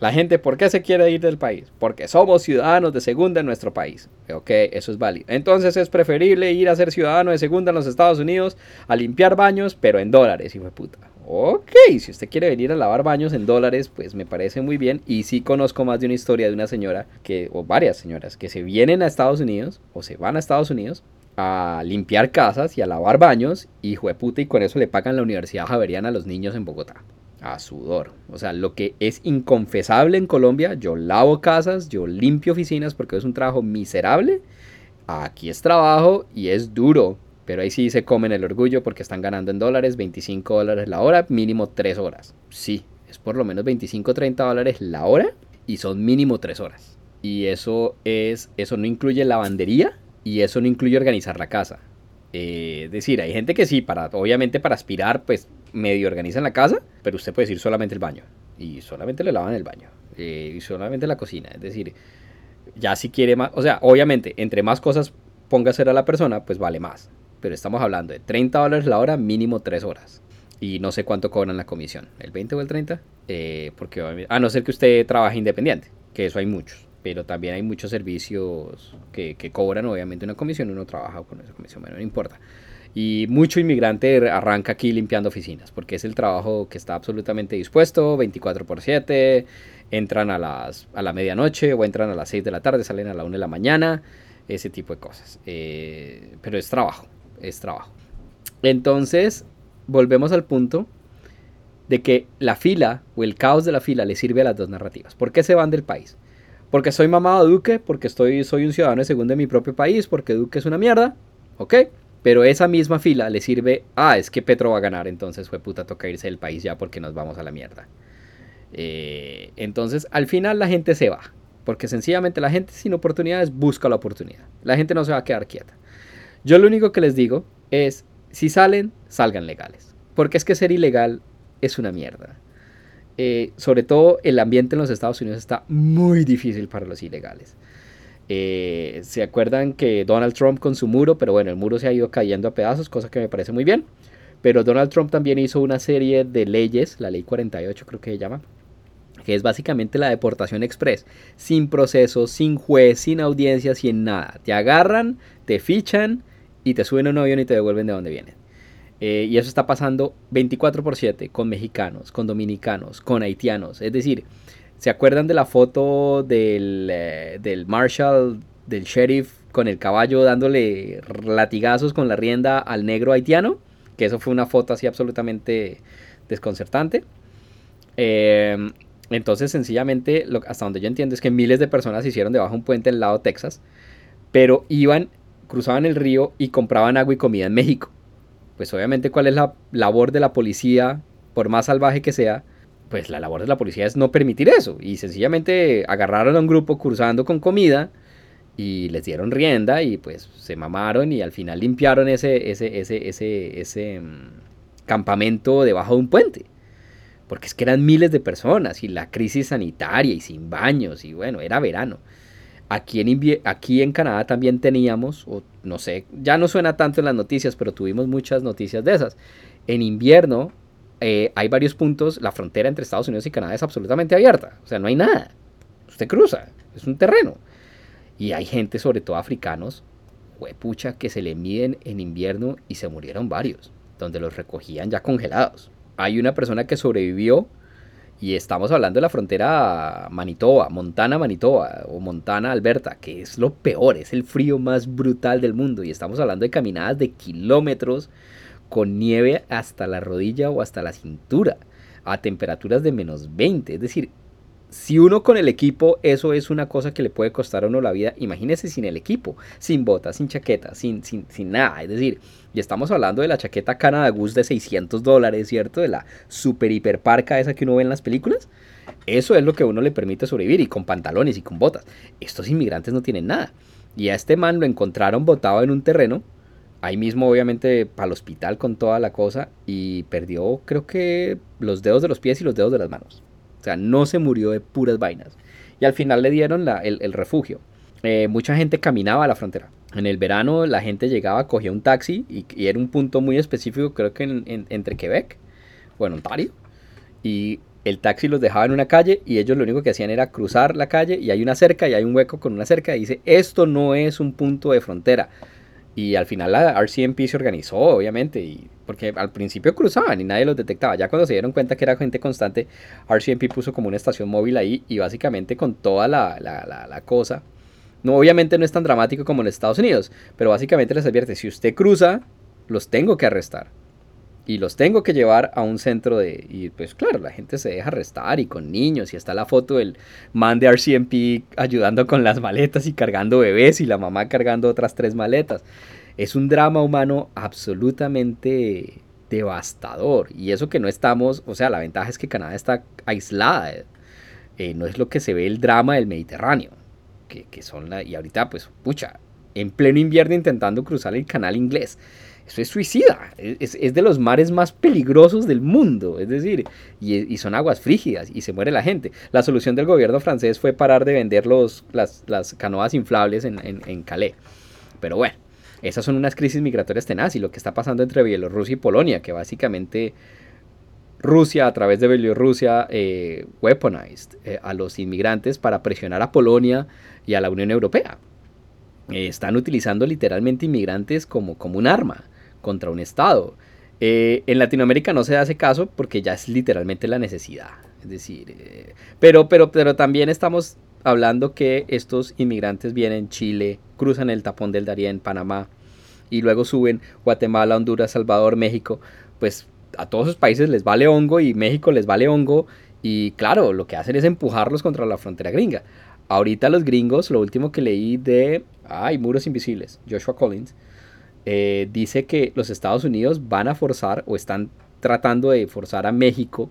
La gente, ¿por qué se quiere ir del país? Porque somos ciudadanos de segunda en nuestro país. Ok, eso es válido. Entonces es preferible ir a ser ciudadano de segunda en los Estados Unidos a limpiar baños, pero en dólares, hijo de puta. Ok, si usted quiere venir a lavar baños en dólares, pues me parece muy bien. Y sí conozco más de una historia de una señora, que, o varias señoras, que se vienen a Estados Unidos o se van a Estados Unidos a limpiar casas y a lavar baños, hijo de puta, y con eso le pagan la Universidad Javeriana a los niños en Bogotá. A sudor. O sea, lo que es inconfesable en Colombia, yo lavo casas, yo limpio oficinas porque es un trabajo miserable. Aquí es trabajo y es duro. Pero ahí sí se comen el orgullo porque están ganando en dólares 25 dólares la hora, mínimo 3 horas. Sí, es por lo menos 25 30 dólares la hora y son mínimo 3 horas. Y eso es eso no incluye lavandería y eso no incluye organizar la casa. Eh, es decir, hay gente que sí, para, obviamente para aspirar, pues medio organizan la casa, pero usted puede decir solamente el baño. Y solamente le lavan el baño. Eh, y solamente la cocina. Es decir, ya si quiere más, o sea, obviamente, entre más cosas ponga a hacer a la persona, pues vale más pero estamos hablando de 30 dólares la hora, mínimo 3 horas. Y no sé cuánto cobran la comisión, el 20 o el 30, eh, porque a no ser que usted trabaje independiente, que eso hay muchos, pero también hay muchos servicios que, cobran obviamente una comisión, uno trabaja con esa comisión, bueno, no importa. Y mucho inmigrante arranca aquí limpiando oficinas, porque es el trabajo que está absolutamente dispuesto, 24 por 7, entran a, las, a la medianoche o entran a las 6 de la tarde, salen a la 1 de la mañana, ese tipo de cosas. Eh, pero es trabajo, es trabajo. Entonces, volvemos al punto de que la fila o el caos de la fila le sirve a las dos narrativas. ¿Por qué se van del país? Porque soy mamado Duque, porque estoy, soy un ciudadano de segundo de mi propio país, porque Duque es una mierda, ¿ok? Pero esa misma fila le sirve, ah, es que Petro va a ganar, entonces fue puta, toca irse del país ya porque nos vamos a la mierda. Eh, entonces, al final la gente se va. Porque sencillamente la gente sin oportunidades busca la oportunidad. La gente no se va a quedar quieta. Yo lo único que les digo es, si salen, salgan legales. Porque es que ser ilegal es una mierda. Eh, sobre todo el ambiente en los Estados Unidos está muy difícil para los ilegales. Eh, se acuerdan que Donald Trump con su muro, pero bueno, el muro se ha ido cayendo a pedazos, cosa que me parece muy bien. Pero Donald Trump también hizo una serie de leyes, la ley 48 creo que se llama, que es básicamente la deportación express, sin proceso, sin juez, sin audiencia, sin nada. Te agarran, te fichan y te suben a un avión y te devuelven de donde vienen. Eh, y eso está pasando 24 por 7 con mexicanos, con dominicanos, con haitianos. Es decir, ¿se acuerdan de la foto del, eh, del Marshall, del sheriff, con el caballo dándole latigazos con la rienda al negro haitiano? Que eso fue una foto así absolutamente desconcertante. Eh, entonces, sencillamente, hasta donde yo entiendo es que miles de personas se hicieron debajo de un puente en el lado de Texas, pero iban, cruzaban el río y compraban agua y comida en México. Pues obviamente, ¿cuál es la labor de la policía, por más salvaje que sea? Pues la labor de la policía es no permitir eso. Y sencillamente agarraron a un grupo cruzando con comida y les dieron rienda y pues se mamaron y al final limpiaron ese, ese, ese, ese, ese mm, campamento debajo de un puente porque es que eran miles de personas y la crisis sanitaria y sin baños y bueno, era verano. Aquí en, aquí en Canadá también teníamos, o no sé, ya no suena tanto en las noticias, pero tuvimos muchas noticias de esas. En invierno eh, hay varios puntos, la frontera entre Estados Unidos y Canadá es absolutamente abierta, o sea, no hay nada. Usted cruza, es un terreno. Y hay gente, sobre todo africanos, huepucha, que se le miden en invierno y se murieron varios, donde los recogían ya congelados hay una persona que sobrevivió y estamos hablando de la frontera Manitoba, Montana-Manitoba o Montana-Alberta, que es lo peor, es el frío más brutal del mundo y estamos hablando de caminadas de kilómetros con nieve hasta la rodilla o hasta la cintura a temperaturas de menos 20, es decir, si uno con el equipo, eso es una cosa que le puede costar a uno la vida. Imagínese sin el equipo, sin botas, sin chaqueta, sin, sin, sin nada. Es decir, y estamos hablando de la chaqueta Canada Goose de 600 dólares, ¿cierto? De la super hiper parca esa que uno ve en las películas. Eso es lo que a uno le permite sobrevivir y con pantalones y con botas. Estos inmigrantes no tienen nada. Y a este man lo encontraron botado en un terreno. Ahí mismo, obviamente, para el hospital con toda la cosa. Y perdió, creo que, los dedos de los pies y los dedos de las manos. O sea, no se murió de puras vainas. Y al final le dieron el, refugio. Eh, mucha gente caminaba a la frontera. En el verano la gente llegaba, cogía un taxi y, era un punto muy específico, creo que entre Quebec o en Ontario. Y el taxi los dejaba en una calle y ellos lo único que hacían era cruzar la calle y hay una cerca y hay un hueco con una cerca y dice, esto no es un punto de frontera. Y al final la RCMP se organizó, obviamente, y porque al principio cruzaban y nadie los detectaba. Ya cuando se dieron cuenta que era gente constante, RCMP puso como una estación móvil ahí y básicamente con toda la, la, la, cosa. No, obviamente no es tan dramático como en Estados Unidos, pero básicamente les advierte, si usted cruza, los tengo que arrestar. Y los tengo que llevar a un centro de... Y pues claro, la gente se deja arrestar y con niños. Y está la foto del man de RCMP ayudando con las maletas y cargando bebés y la mamá cargando otras tres maletas. Es un drama humano absolutamente devastador. Y eso que no estamos, o sea, la ventaja es que Canadá está aislada. Eh, no es lo que se ve el drama del Mediterráneo. Que, que son la... Y ahorita, pues, pucha, en pleno invierno intentando cruzar el canal inglés. Eso es suicida, es, es, de los mares más peligrosos del mundo, es decir, y, son aguas frígidas y se muere la gente. La solución del gobierno francés fue parar de vender los, las, las canoas inflables en, en, en Calais. Pero bueno, esas son unas crisis migratorias tenaz y lo que está pasando entre Bielorrusia y Polonia, que básicamente Rusia a través de Bielorrusia eh, weaponized eh, a los inmigrantes para presionar a Polonia y a la Unión Europea. Eh, están utilizando literalmente inmigrantes como, como un arma contra un Estado. en Latinoamérica no se hace caso porque ya es literalmente la necesidad. Es decir, pero, pero, pero también estamos hablando que estos inmigrantes vienen Chile, cruzan el tapón del Darién, Panamá, y luego suben Guatemala, Honduras, Salvador, México, pues a todos esos países les vale hongo y México les vale hongo, y claro, lo que hacen es empujarlos contra la frontera gringa. Ahorita los gringos, lo último que leí de, ay, Muros Invisibles, Joshua Collins, eh, dice que los Estados Unidos van a forzar o están tratando de forzar a México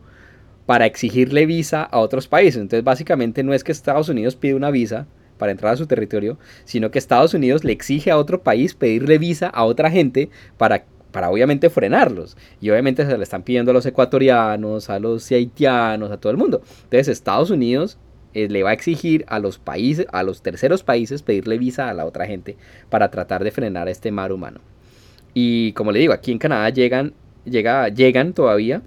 para exigirle visa a otros países. Entonces básicamente no es que Estados Unidos pide una visa para entrar a su territorio, sino que Estados Unidos le exige a otro país pedirle visa a otra gente para para obviamente frenarlos. Y obviamente se le están pidiendo a los ecuatorianos, a los haitianos, a todo el mundo. Entonces Estados Unidos eh, le va a exigir a los países, a los terceros países pedirle visa a la otra gente para tratar de frenar este mar humano. Y como le digo, aquí en Canadá llegan, llega, llegan todavía,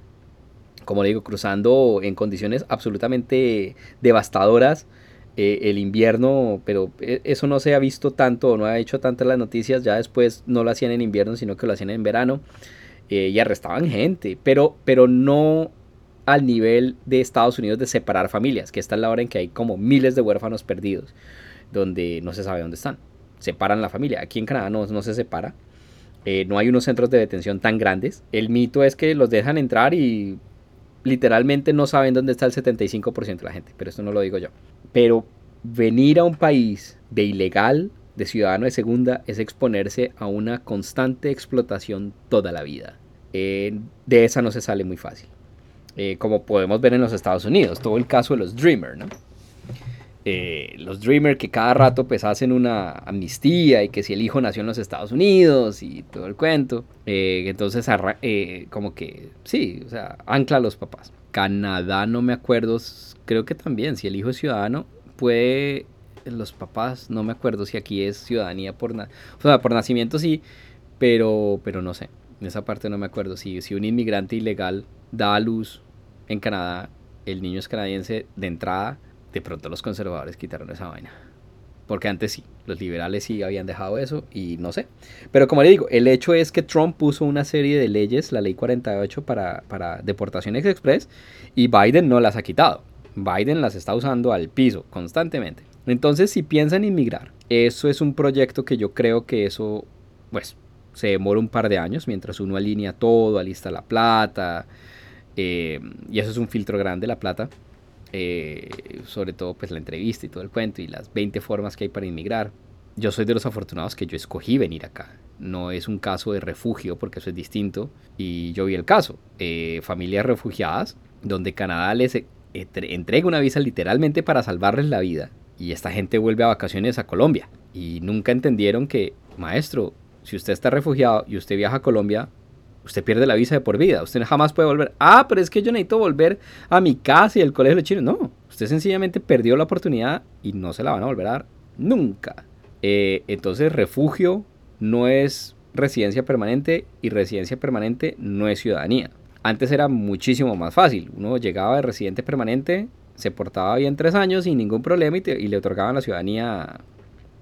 como le digo, cruzando en condiciones absolutamente devastadoras eh, el invierno, pero eh, eso no se ha visto tanto, no ha hecho tantas las noticias, ya después no lo hacían en invierno, sino que lo hacían en verano eh, y arrestaban gente, pero, pero no al nivel de Estados Unidos de separar familias, que esta es la hora en que hay como miles de huérfanos perdidos, donde no se sabe dónde están. Separan la familia. Aquí en Canadá no, no se separa. no hay unos centros de detención tan grandes. El mito es que los dejan entrar y literalmente no saben dónde está el 75% de la gente, pero esto no lo digo yo. Pero venir a un país de ilegal, de ciudadano de segunda, es exponerse a una constante explotación toda la vida. Eh, de esa no se sale muy fácil. Eh, como podemos ver en los Estados Unidos, todo el caso de los Dreamer, ¿no? Eh, los Dreamer que cada rato pues hacen una amnistía y que si el hijo nació en los Estados Unidos y todo el cuento. Eh, entonces eh, como que sí, o sea, ancla a los papás. Canadá no me acuerdo, creo que también, si el hijo es ciudadano, puede, los papás, no me acuerdo si aquí es ciudadanía por, o sea, por nacimiento sí, pero, pero no sé, en esa parte no me acuerdo. Si, si un inmigrante ilegal da a luz en Canadá, el niño es canadiense de entrada, de pronto los conservadores quitaron esa vaina. Porque antes sí, los liberales sí habían dejado eso y no sé. Pero como le digo, el hecho es que Trump puso una serie de leyes, la ley 48 para, para deportaciones express, y Biden no las ha quitado. Biden las está usando al piso constantemente. Entonces, si piensan inmigrar, eso es un proyecto que yo creo que eso, pues, se demora un par de años mientras uno alinea todo, alista la plata, eh, y eso es un filtro grande, la plata. Eh, sobre todo pues la entrevista y todo el cuento y las 20 formas que hay para inmigrar. Yo soy de los afortunados que yo escogí venir acá. No es un caso de refugio porque eso es distinto. Y yo vi el caso. Eh, familias refugiadas donde Canadá les e, entrega una visa literalmente para salvarles la vida. Y esta gente vuelve a vacaciones a Colombia. Y nunca entendieron que, maestro, si usted está refugiado y usted viaja a Colombia, usted pierde la visa de por vida, usted jamás puede volver. Ah, pero es que yo necesito volver a mi casa y al colegio de chino. No, usted sencillamente perdió la oportunidad y no se la van a volver a dar nunca. Eh, entonces, refugio no es residencia permanente y residencia permanente no es ciudadanía. Antes era muchísimo más fácil. Uno llegaba de residente permanente, se portaba bien tres años sin ningún problema y le otorgaban la ciudadanía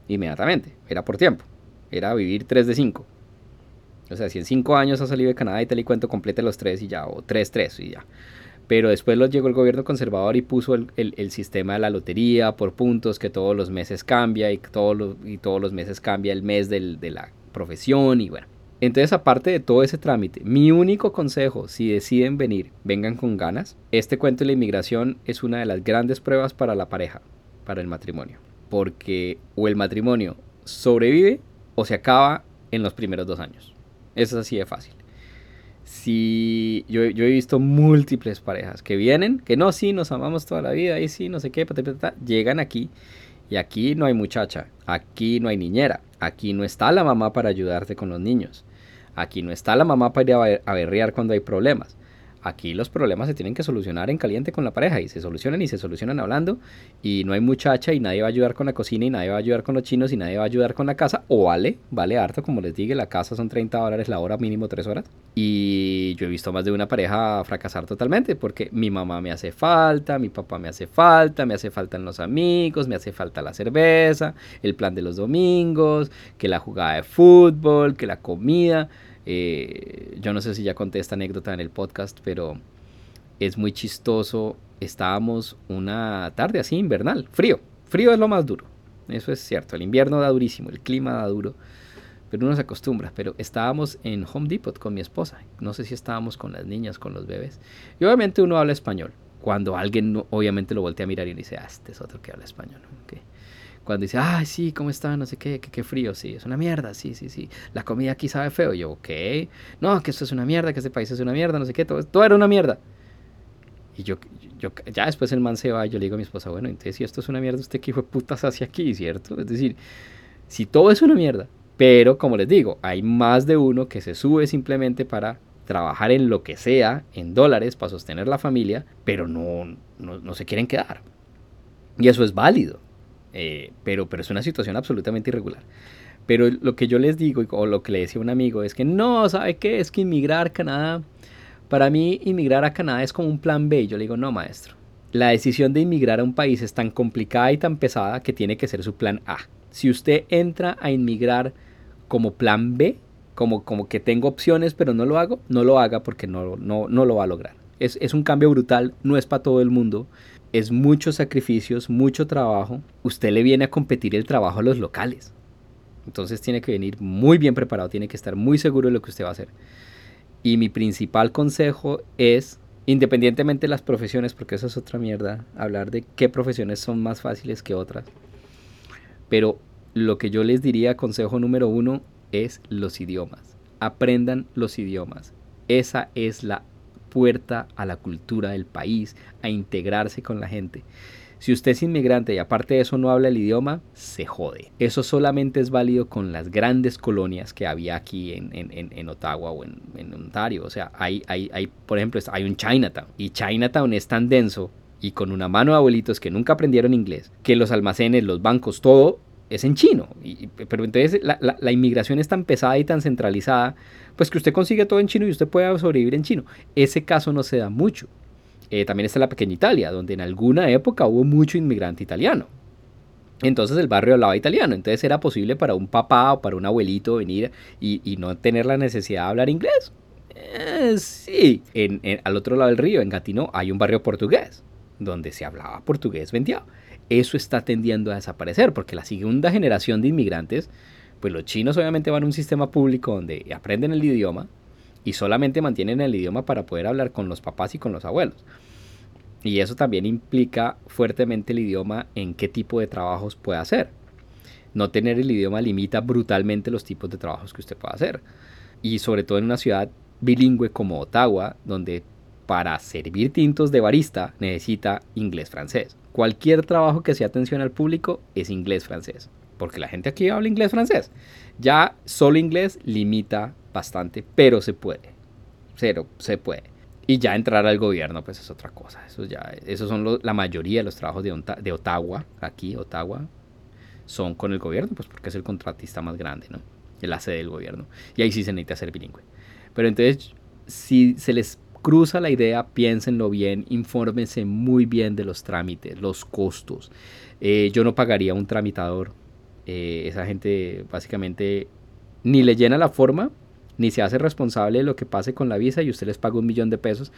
inmediatamente. Era por tiempo. Era vivir tres de cinco. O sea, si en cinco años ha salido de Canadá y tal y cuento, complete los tres y ya, o tres, tres y ya. Pero después los llegó el gobierno conservador y puso el, el, sistema de la lotería por puntos que todos los meses cambia y, todos y todos los meses cambia el mes del, de la profesión y bueno. Entonces, aparte de todo ese trámite, mi único consejo, si deciden venir, vengan con ganas. Este cuento de la inmigración es una de las grandes pruebas para la pareja, para el matrimonio. Porque o el matrimonio sobrevive o se acaba en los primeros dos años. Eso es así de fácil. Si yo, he visto múltiples parejas que vienen, que no, sí, nos amamos toda la vida, y sí, no sé qué, llegan aquí y aquí no hay muchacha, aquí no hay niñera, aquí no está la mamá para ayudarte con los niños, aquí no está la mamá para ir a berrear cuando hay problemas. Aquí los problemas se tienen que solucionar en caliente con la pareja y se solucionan y se solucionan hablando y no hay muchacha y nadie va a ayudar con la cocina y nadie va a ayudar con los chinos y nadie va a ayudar con la casa o vale, vale harto como les dije, la casa son 30 dólares la hora mínimo 3 horas. Y yo he visto más de una pareja fracasar totalmente porque mi mamá me hace falta, mi papá me hace falta, me hace falta los amigos, me hace falta la cerveza, el plan de los domingos, que la jugada de fútbol, que la comida eh, yo no sé si ya conté esta anécdota en el podcast, pero es muy chistoso. Estábamos una tarde así invernal, frío. Frío es lo más duro. Eso es cierto. El invierno da durísimo, el clima da duro. Pero uno se acostumbra. Pero estábamos en Home Depot con mi esposa. No sé si estábamos con las niñas, con los bebés. Y obviamente uno habla español. Cuando alguien obviamente lo voltea a mirar y dice, ah, este es otro que habla español. Okay cuando dice, ay, sí, ¿cómo está? No sé qué, qué, frío, sí, es una mierda, sí, sí, sí. La comida aquí sabe feo. yo, ok. No, que esto es una mierda, que este país es una mierda, no sé qué, todo, todo era una mierda. Y yo, yo, ya después el man se va y yo le digo a mi esposa, bueno, entonces si esto es una mierda, usted qué hijo de putas hacia aquí, ¿cierto? Es decir, si todo es una mierda, pero como les digo, hay más de uno que se sube simplemente para trabajar en lo que sea, en dólares, para sostener la familia, pero no, no, se quieren quedar. Y eso es válido, eh, pero, pero es una situación absolutamente irregular. Pero lo que yo les digo, o lo que le decía un amigo, es que no, ¿sabe qué? Es que inmigrar a Canadá, para mí inmigrar a Canadá es como un plan B. Yo le digo, no, maestro. La decisión de inmigrar a un país es tan complicada y tan pesada que tiene que ser su plan A. Si usted entra a inmigrar como plan B, como, como que tengo opciones pero no lo hago, no lo haga porque no, no, no lo va a lograr. Es, es un cambio brutal, no es para todo el mundo es muchos sacrificios, mucho trabajo. Usted le viene a competir el trabajo a los locales. Entonces tiene que venir muy bien preparado, tiene que estar muy seguro de lo que usted va a hacer. Y mi principal consejo es, independientemente de las profesiones, porque eso es otra mierda, hablar de qué profesiones son más fáciles que otras. Pero lo que yo les diría, consejo número uno, es los idiomas. Aprendan los idiomas. Esa es la puerta a la cultura del país, a integrarse con la gente. Si usted es inmigrante y aparte de eso no habla el idioma, se jode. Eso solamente es válido con las grandes colonias que había aquí en, en, Ottawa o en, Ontario. O sea, hay, hay, hay, por ejemplo, hay un Chinatown. Y Chinatown es tan denso y con una mano de abuelitos que nunca aprendieron inglés, que los almacenes, los bancos, todo es en chino. Y, pero entonces la, la, inmigración es tan pesada y tan centralizada, pues que usted consigue todo en chino y usted puede sobrevivir en chino. Ese caso no se da mucho. Eh, también está la pequeña Italia, donde en alguna época hubo mucho inmigrante italiano. Entonces el barrio hablaba italiano, entonces era posible para un papá o para un abuelito venir y, no tener la necesidad de hablar inglés. Eh, sí, en, al otro lado del río, en Gatineau, hay un barrio portugués, donde se hablaba portugués vendiado. Eso está tendiendo a desaparecer, porque la segunda generación de inmigrantes, pues los chinos obviamente van a un sistema público donde aprenden el idioma, y solamente mantienen el idioma para poder hablar con los papás y con los abuelos. Y eso también implica fuertemente el idioma en qué tipo de trabajos puede hacer. No tener el idioma limita brutalmente los tipos de trabajos que usted puede hacer. Y sobre todo en una ciudad bilingüe como Ottawa, donde para servir tintos de barista necesita inglés-francés. Cualquier trabajo que sea atención al público es inglés-francés, porque la gente aquí habla inglés-francés. Ya solo inglés limita bastante, pero se puede. Cero, se puede. Y ya entrar al gobierno, pues es otra cosa. Eso ya, esos son la mayoría de los trabajos de, de, Ottawa, aquí, Ottawa, son con el gobierno, pues porque es el contratista más grande, ¿no? La sede del gobierno. Y ahí sí se necesita ser bilingüe. Pero entonces, si se les cruza la idea, piénsenlo bien, infórmense muy bien de los trámites, los costos. Eh, yo no pagaría un tramitador. Eh, esa gente básicamente ni le llena la forma ni se hace responsable de lo que pase con la visa y usted les paga un millón de pesos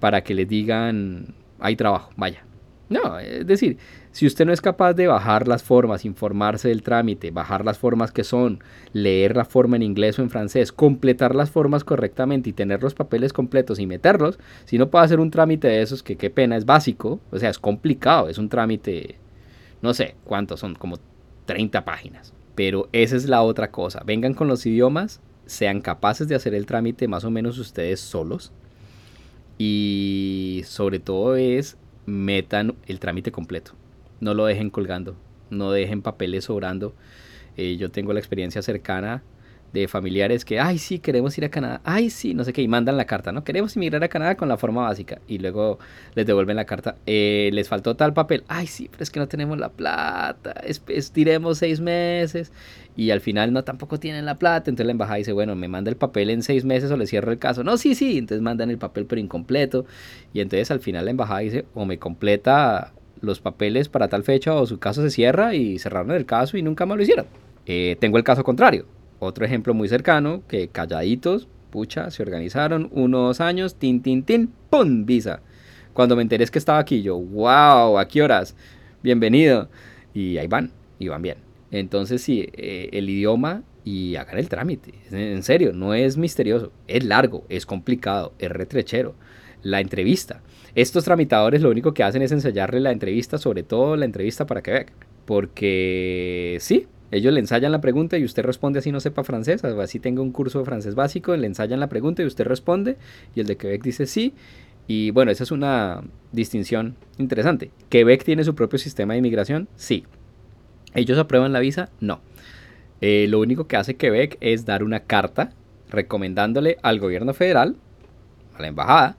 para que les digan, hay trabajo, vaya. No, es decir, si usted no es capaz de bajar las formas, informarse del trámite, bajar las formas que son, leer la forma en inglés o en francés, completar las formas correctamente y tener los papeles completos y meterlos, si no puede hacer un trámite de esos, que qué pena, es básico, o sea, es complicado, es un trámite, no sé cuántos son, como 30 páginas. Pero esa es la otra cosa. Vengan con los idiomas, sean capaces de hacer el trámite más o menos ustedes solos. Y sobre todo es metan el trámite completo. No lo dejen colgando. No dejen papeles sobrando. Eh, yo tengo la experiencia cercana de familiares que, ay, sí, queremos ir a Canadá, ay, sí, no sé qué, y mandan la carta, ¿no? Queremos emigrar a Canadá con la forma básica, y luego les devuelven la carta, eh, les faltó tal papel, ay, sí, pero es que no tenemos la plata, estiremos seis meses, y al final no, tampoco tienen la plata, entonces la embajada dice, bueno, me manda el papel en seis meses o le cierro el caso, no, sí, sí, entonces mandan el papel pero incompleto, y entonces al final la embajada dice, o me completa los papeles para tal fecha o su caso se cierra y cerraron el caso y nunca más lo hicieron. Eh, tengo el caso contrario otro ejemplo muy cercano, que calladitos, pucha, se organizaron unos años, tin, tin, tin, ¡pum! Visa. Cuando me enteré que estaba aquí, yo, wow, ¿a qué horas? Bienvenido. Y ahí van, y van bien. Entonces sí, eh, el idioma y hagan el trámite. En serio, no es misterioso. Es largo, es complicado, es retrechero. La entrevista. Estos tramitadores lo único que hacen es ensayarle la entrevista, sobre todo la entrevista para Quebec. Porque sí, ellos le ensayan la pregunta y usted responde así no sepa francés, así tenga un curso de francés básico, le ensayan la pregunta y usted responde y el de Quebec dice sí Y bueno, esa es una distinción interesante. ¿Quebec tiene su propio sistema de inmigración? Sí. ¿Ellos aprueban la visa? No. Eh, lo único que hace Quebec es dar una carta recomendándole al gobierno federal, a la embajada,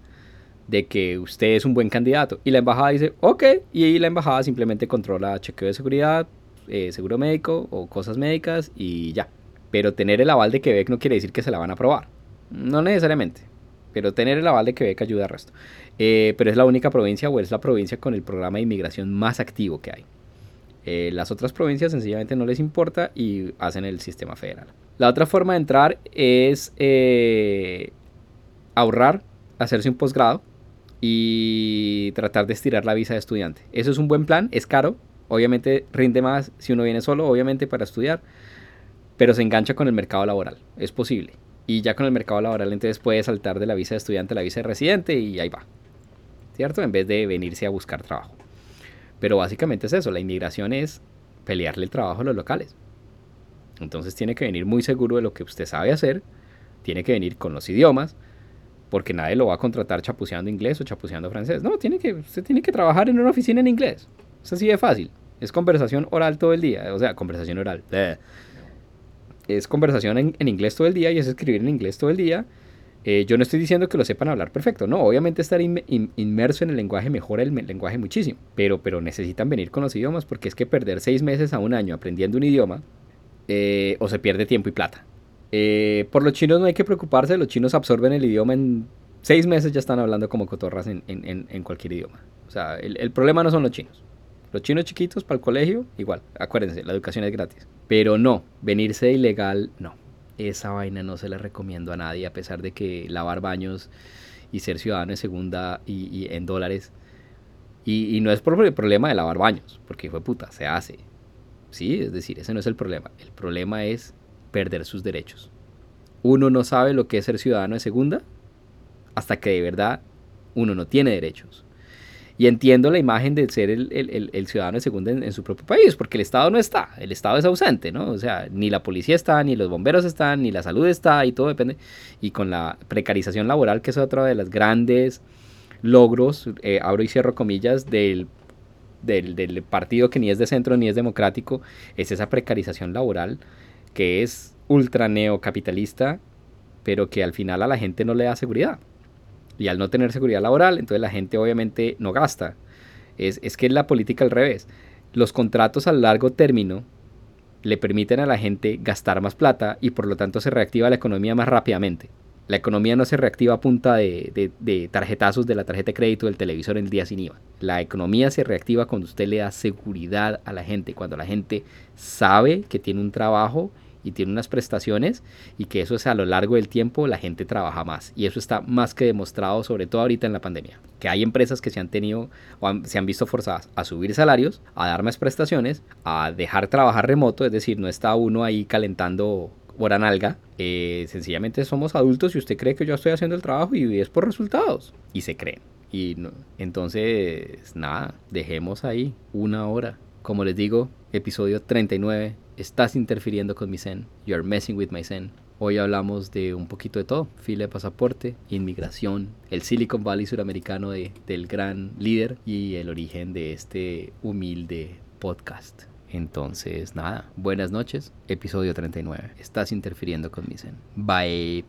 de que usted es un buen candidato. Y la embajada dice, ok, y la embajada simplemente controla chequeo de seguridad, eh, seguro médico o cosas médicas y ya. Pero tener el aval de Quebec no quiere decir que se la van a aprobar. No necesariamente. Pero tener el aval de Quebec ayuda al resto. Eh, pero es la única provincia o es la provincia con el programa de inmigración más activo que hay. Eh, las otras provincias sencillamente no les importa y hacen el sistema federal. La otra forma de entrar es ahorrar, hacerse un posgrado y tratar de estirar la visa de estudiante. Eso es un buen plan, es caro, obviamente rinde más si uno viene solo, obviamente para estudiar, pero se engancha con el mercado laboral, es posible. Y ya con el mercado laboral entonces puede saltar de la visa de estudiante a la visa de residente y ahí va. ¿Cierto? En vez de venirse a buscar trabajo. Pero básicamente es eso, la inmigración es pelearle el trabajo a los locales. Entonces tiene que venir muy seguro de lo que usted sabe hacer, tiene que venir con los idiomas, porque nadie lo va a contratar chapuceando inglés o chapuceando francés. No, tiene que, usted tiene que trabajar en una oficina en inglés. Es así de fácil. Es conversación oral todo el día. O sea, conversación oral. Es conversación en, inglés todo el día y es escribir en inglés todo el día. Eh, yo no estoy diciendo que lo sepan hablar perfecto, no, obviamente estar inmerso en el lenguaje mejora el lenguaje muchísimo, pero, pero necesitan venir con los idiomas porque es que perder seis meses a un año aprendiendo un idioma eh, o se pierde tiempo y plata. Eh, por los chinos no hay que preocuparse, los chinos absorben el idioma en seis meses, ya están hablando como cotorras en, cualquier idioma. O sea, el, problema no son los chinos. Los chinos chiquitos para el colegio, igual, acuérdense, la educación es gratis. Pero no, venirse ilegal, no. Esa vaina no se la recomiendo a nadie, a pesar de que lavar baños y ser ciudadano de segunda y, en dólares. Y, y, no es por el problema de lavar baños, porque fue puta, se hace. Sí, es decir, ese no es el problema. El problema es perder sus derechos. Uno no sabe lo que es ser ciudadano de segunda hasta que de verdad uno no tiene derechos. Y entiendo la imagen de ser el, ciudadano de segunda en, su propio país, porque el Estado no está, el Estado es ausente, ¿no? O sea, ni la policía está, ni los bomberos están, ni la salud está, y todo depende. Y con la precarización laboral, que es otra de los grandes logros, eh, abro y cierro comillas, del, del, del partido que ni es de centro ni es democrático, es esa precarización laboral que es ultra neocapitalista, pero que al final a la gente no le da seguridad. Y al no tener seguridad laboral, entonces la gente obviamente no gasta. Es, es que es la política al revés. Los contratos a largo término le permiten a la gente gastar más plata y por lo tanto se reactiva la economía más rápidamente. La economía no se reactiva a punta de, de, tarjetazos de la tarjeta de crédito del televisor en el día sin IVA. La economía se reactiva cuando usted le da seguridad a la gente, cuando la gente sabe que tiene un trabajo y tiene unas prestaciones y que eso es a lo largo del tiempo la gente trabaja más. Y eso está más que demostrado, sobre todo ahorita en la pandemia. Que hay empresas que se han tenido o se han visto forzadas a subir salarios, a dar más prestaciones, a dejar trabajar remoto, es decir, no está uno ahí calentando hora nalga. Eh, sencillamente somos adultos y usted cree que yo estoy haciendo el trabajo y es por resultados. Y se creen. Y entonces, nada, dejemos ahí una hora. Como les digo, episodio 39 estás interfiriendo con mi Zen, you are messing with my Zen. Hoy hablamos de un poquito de todo, fila de pasaporte, inmigración, el Silicon Valley suramericano de, del gran líder y el origen de este humilde podcast. Entonces, nada, buenas noches, episodio 39. Estás interfiriendo con mi Zen. Bye.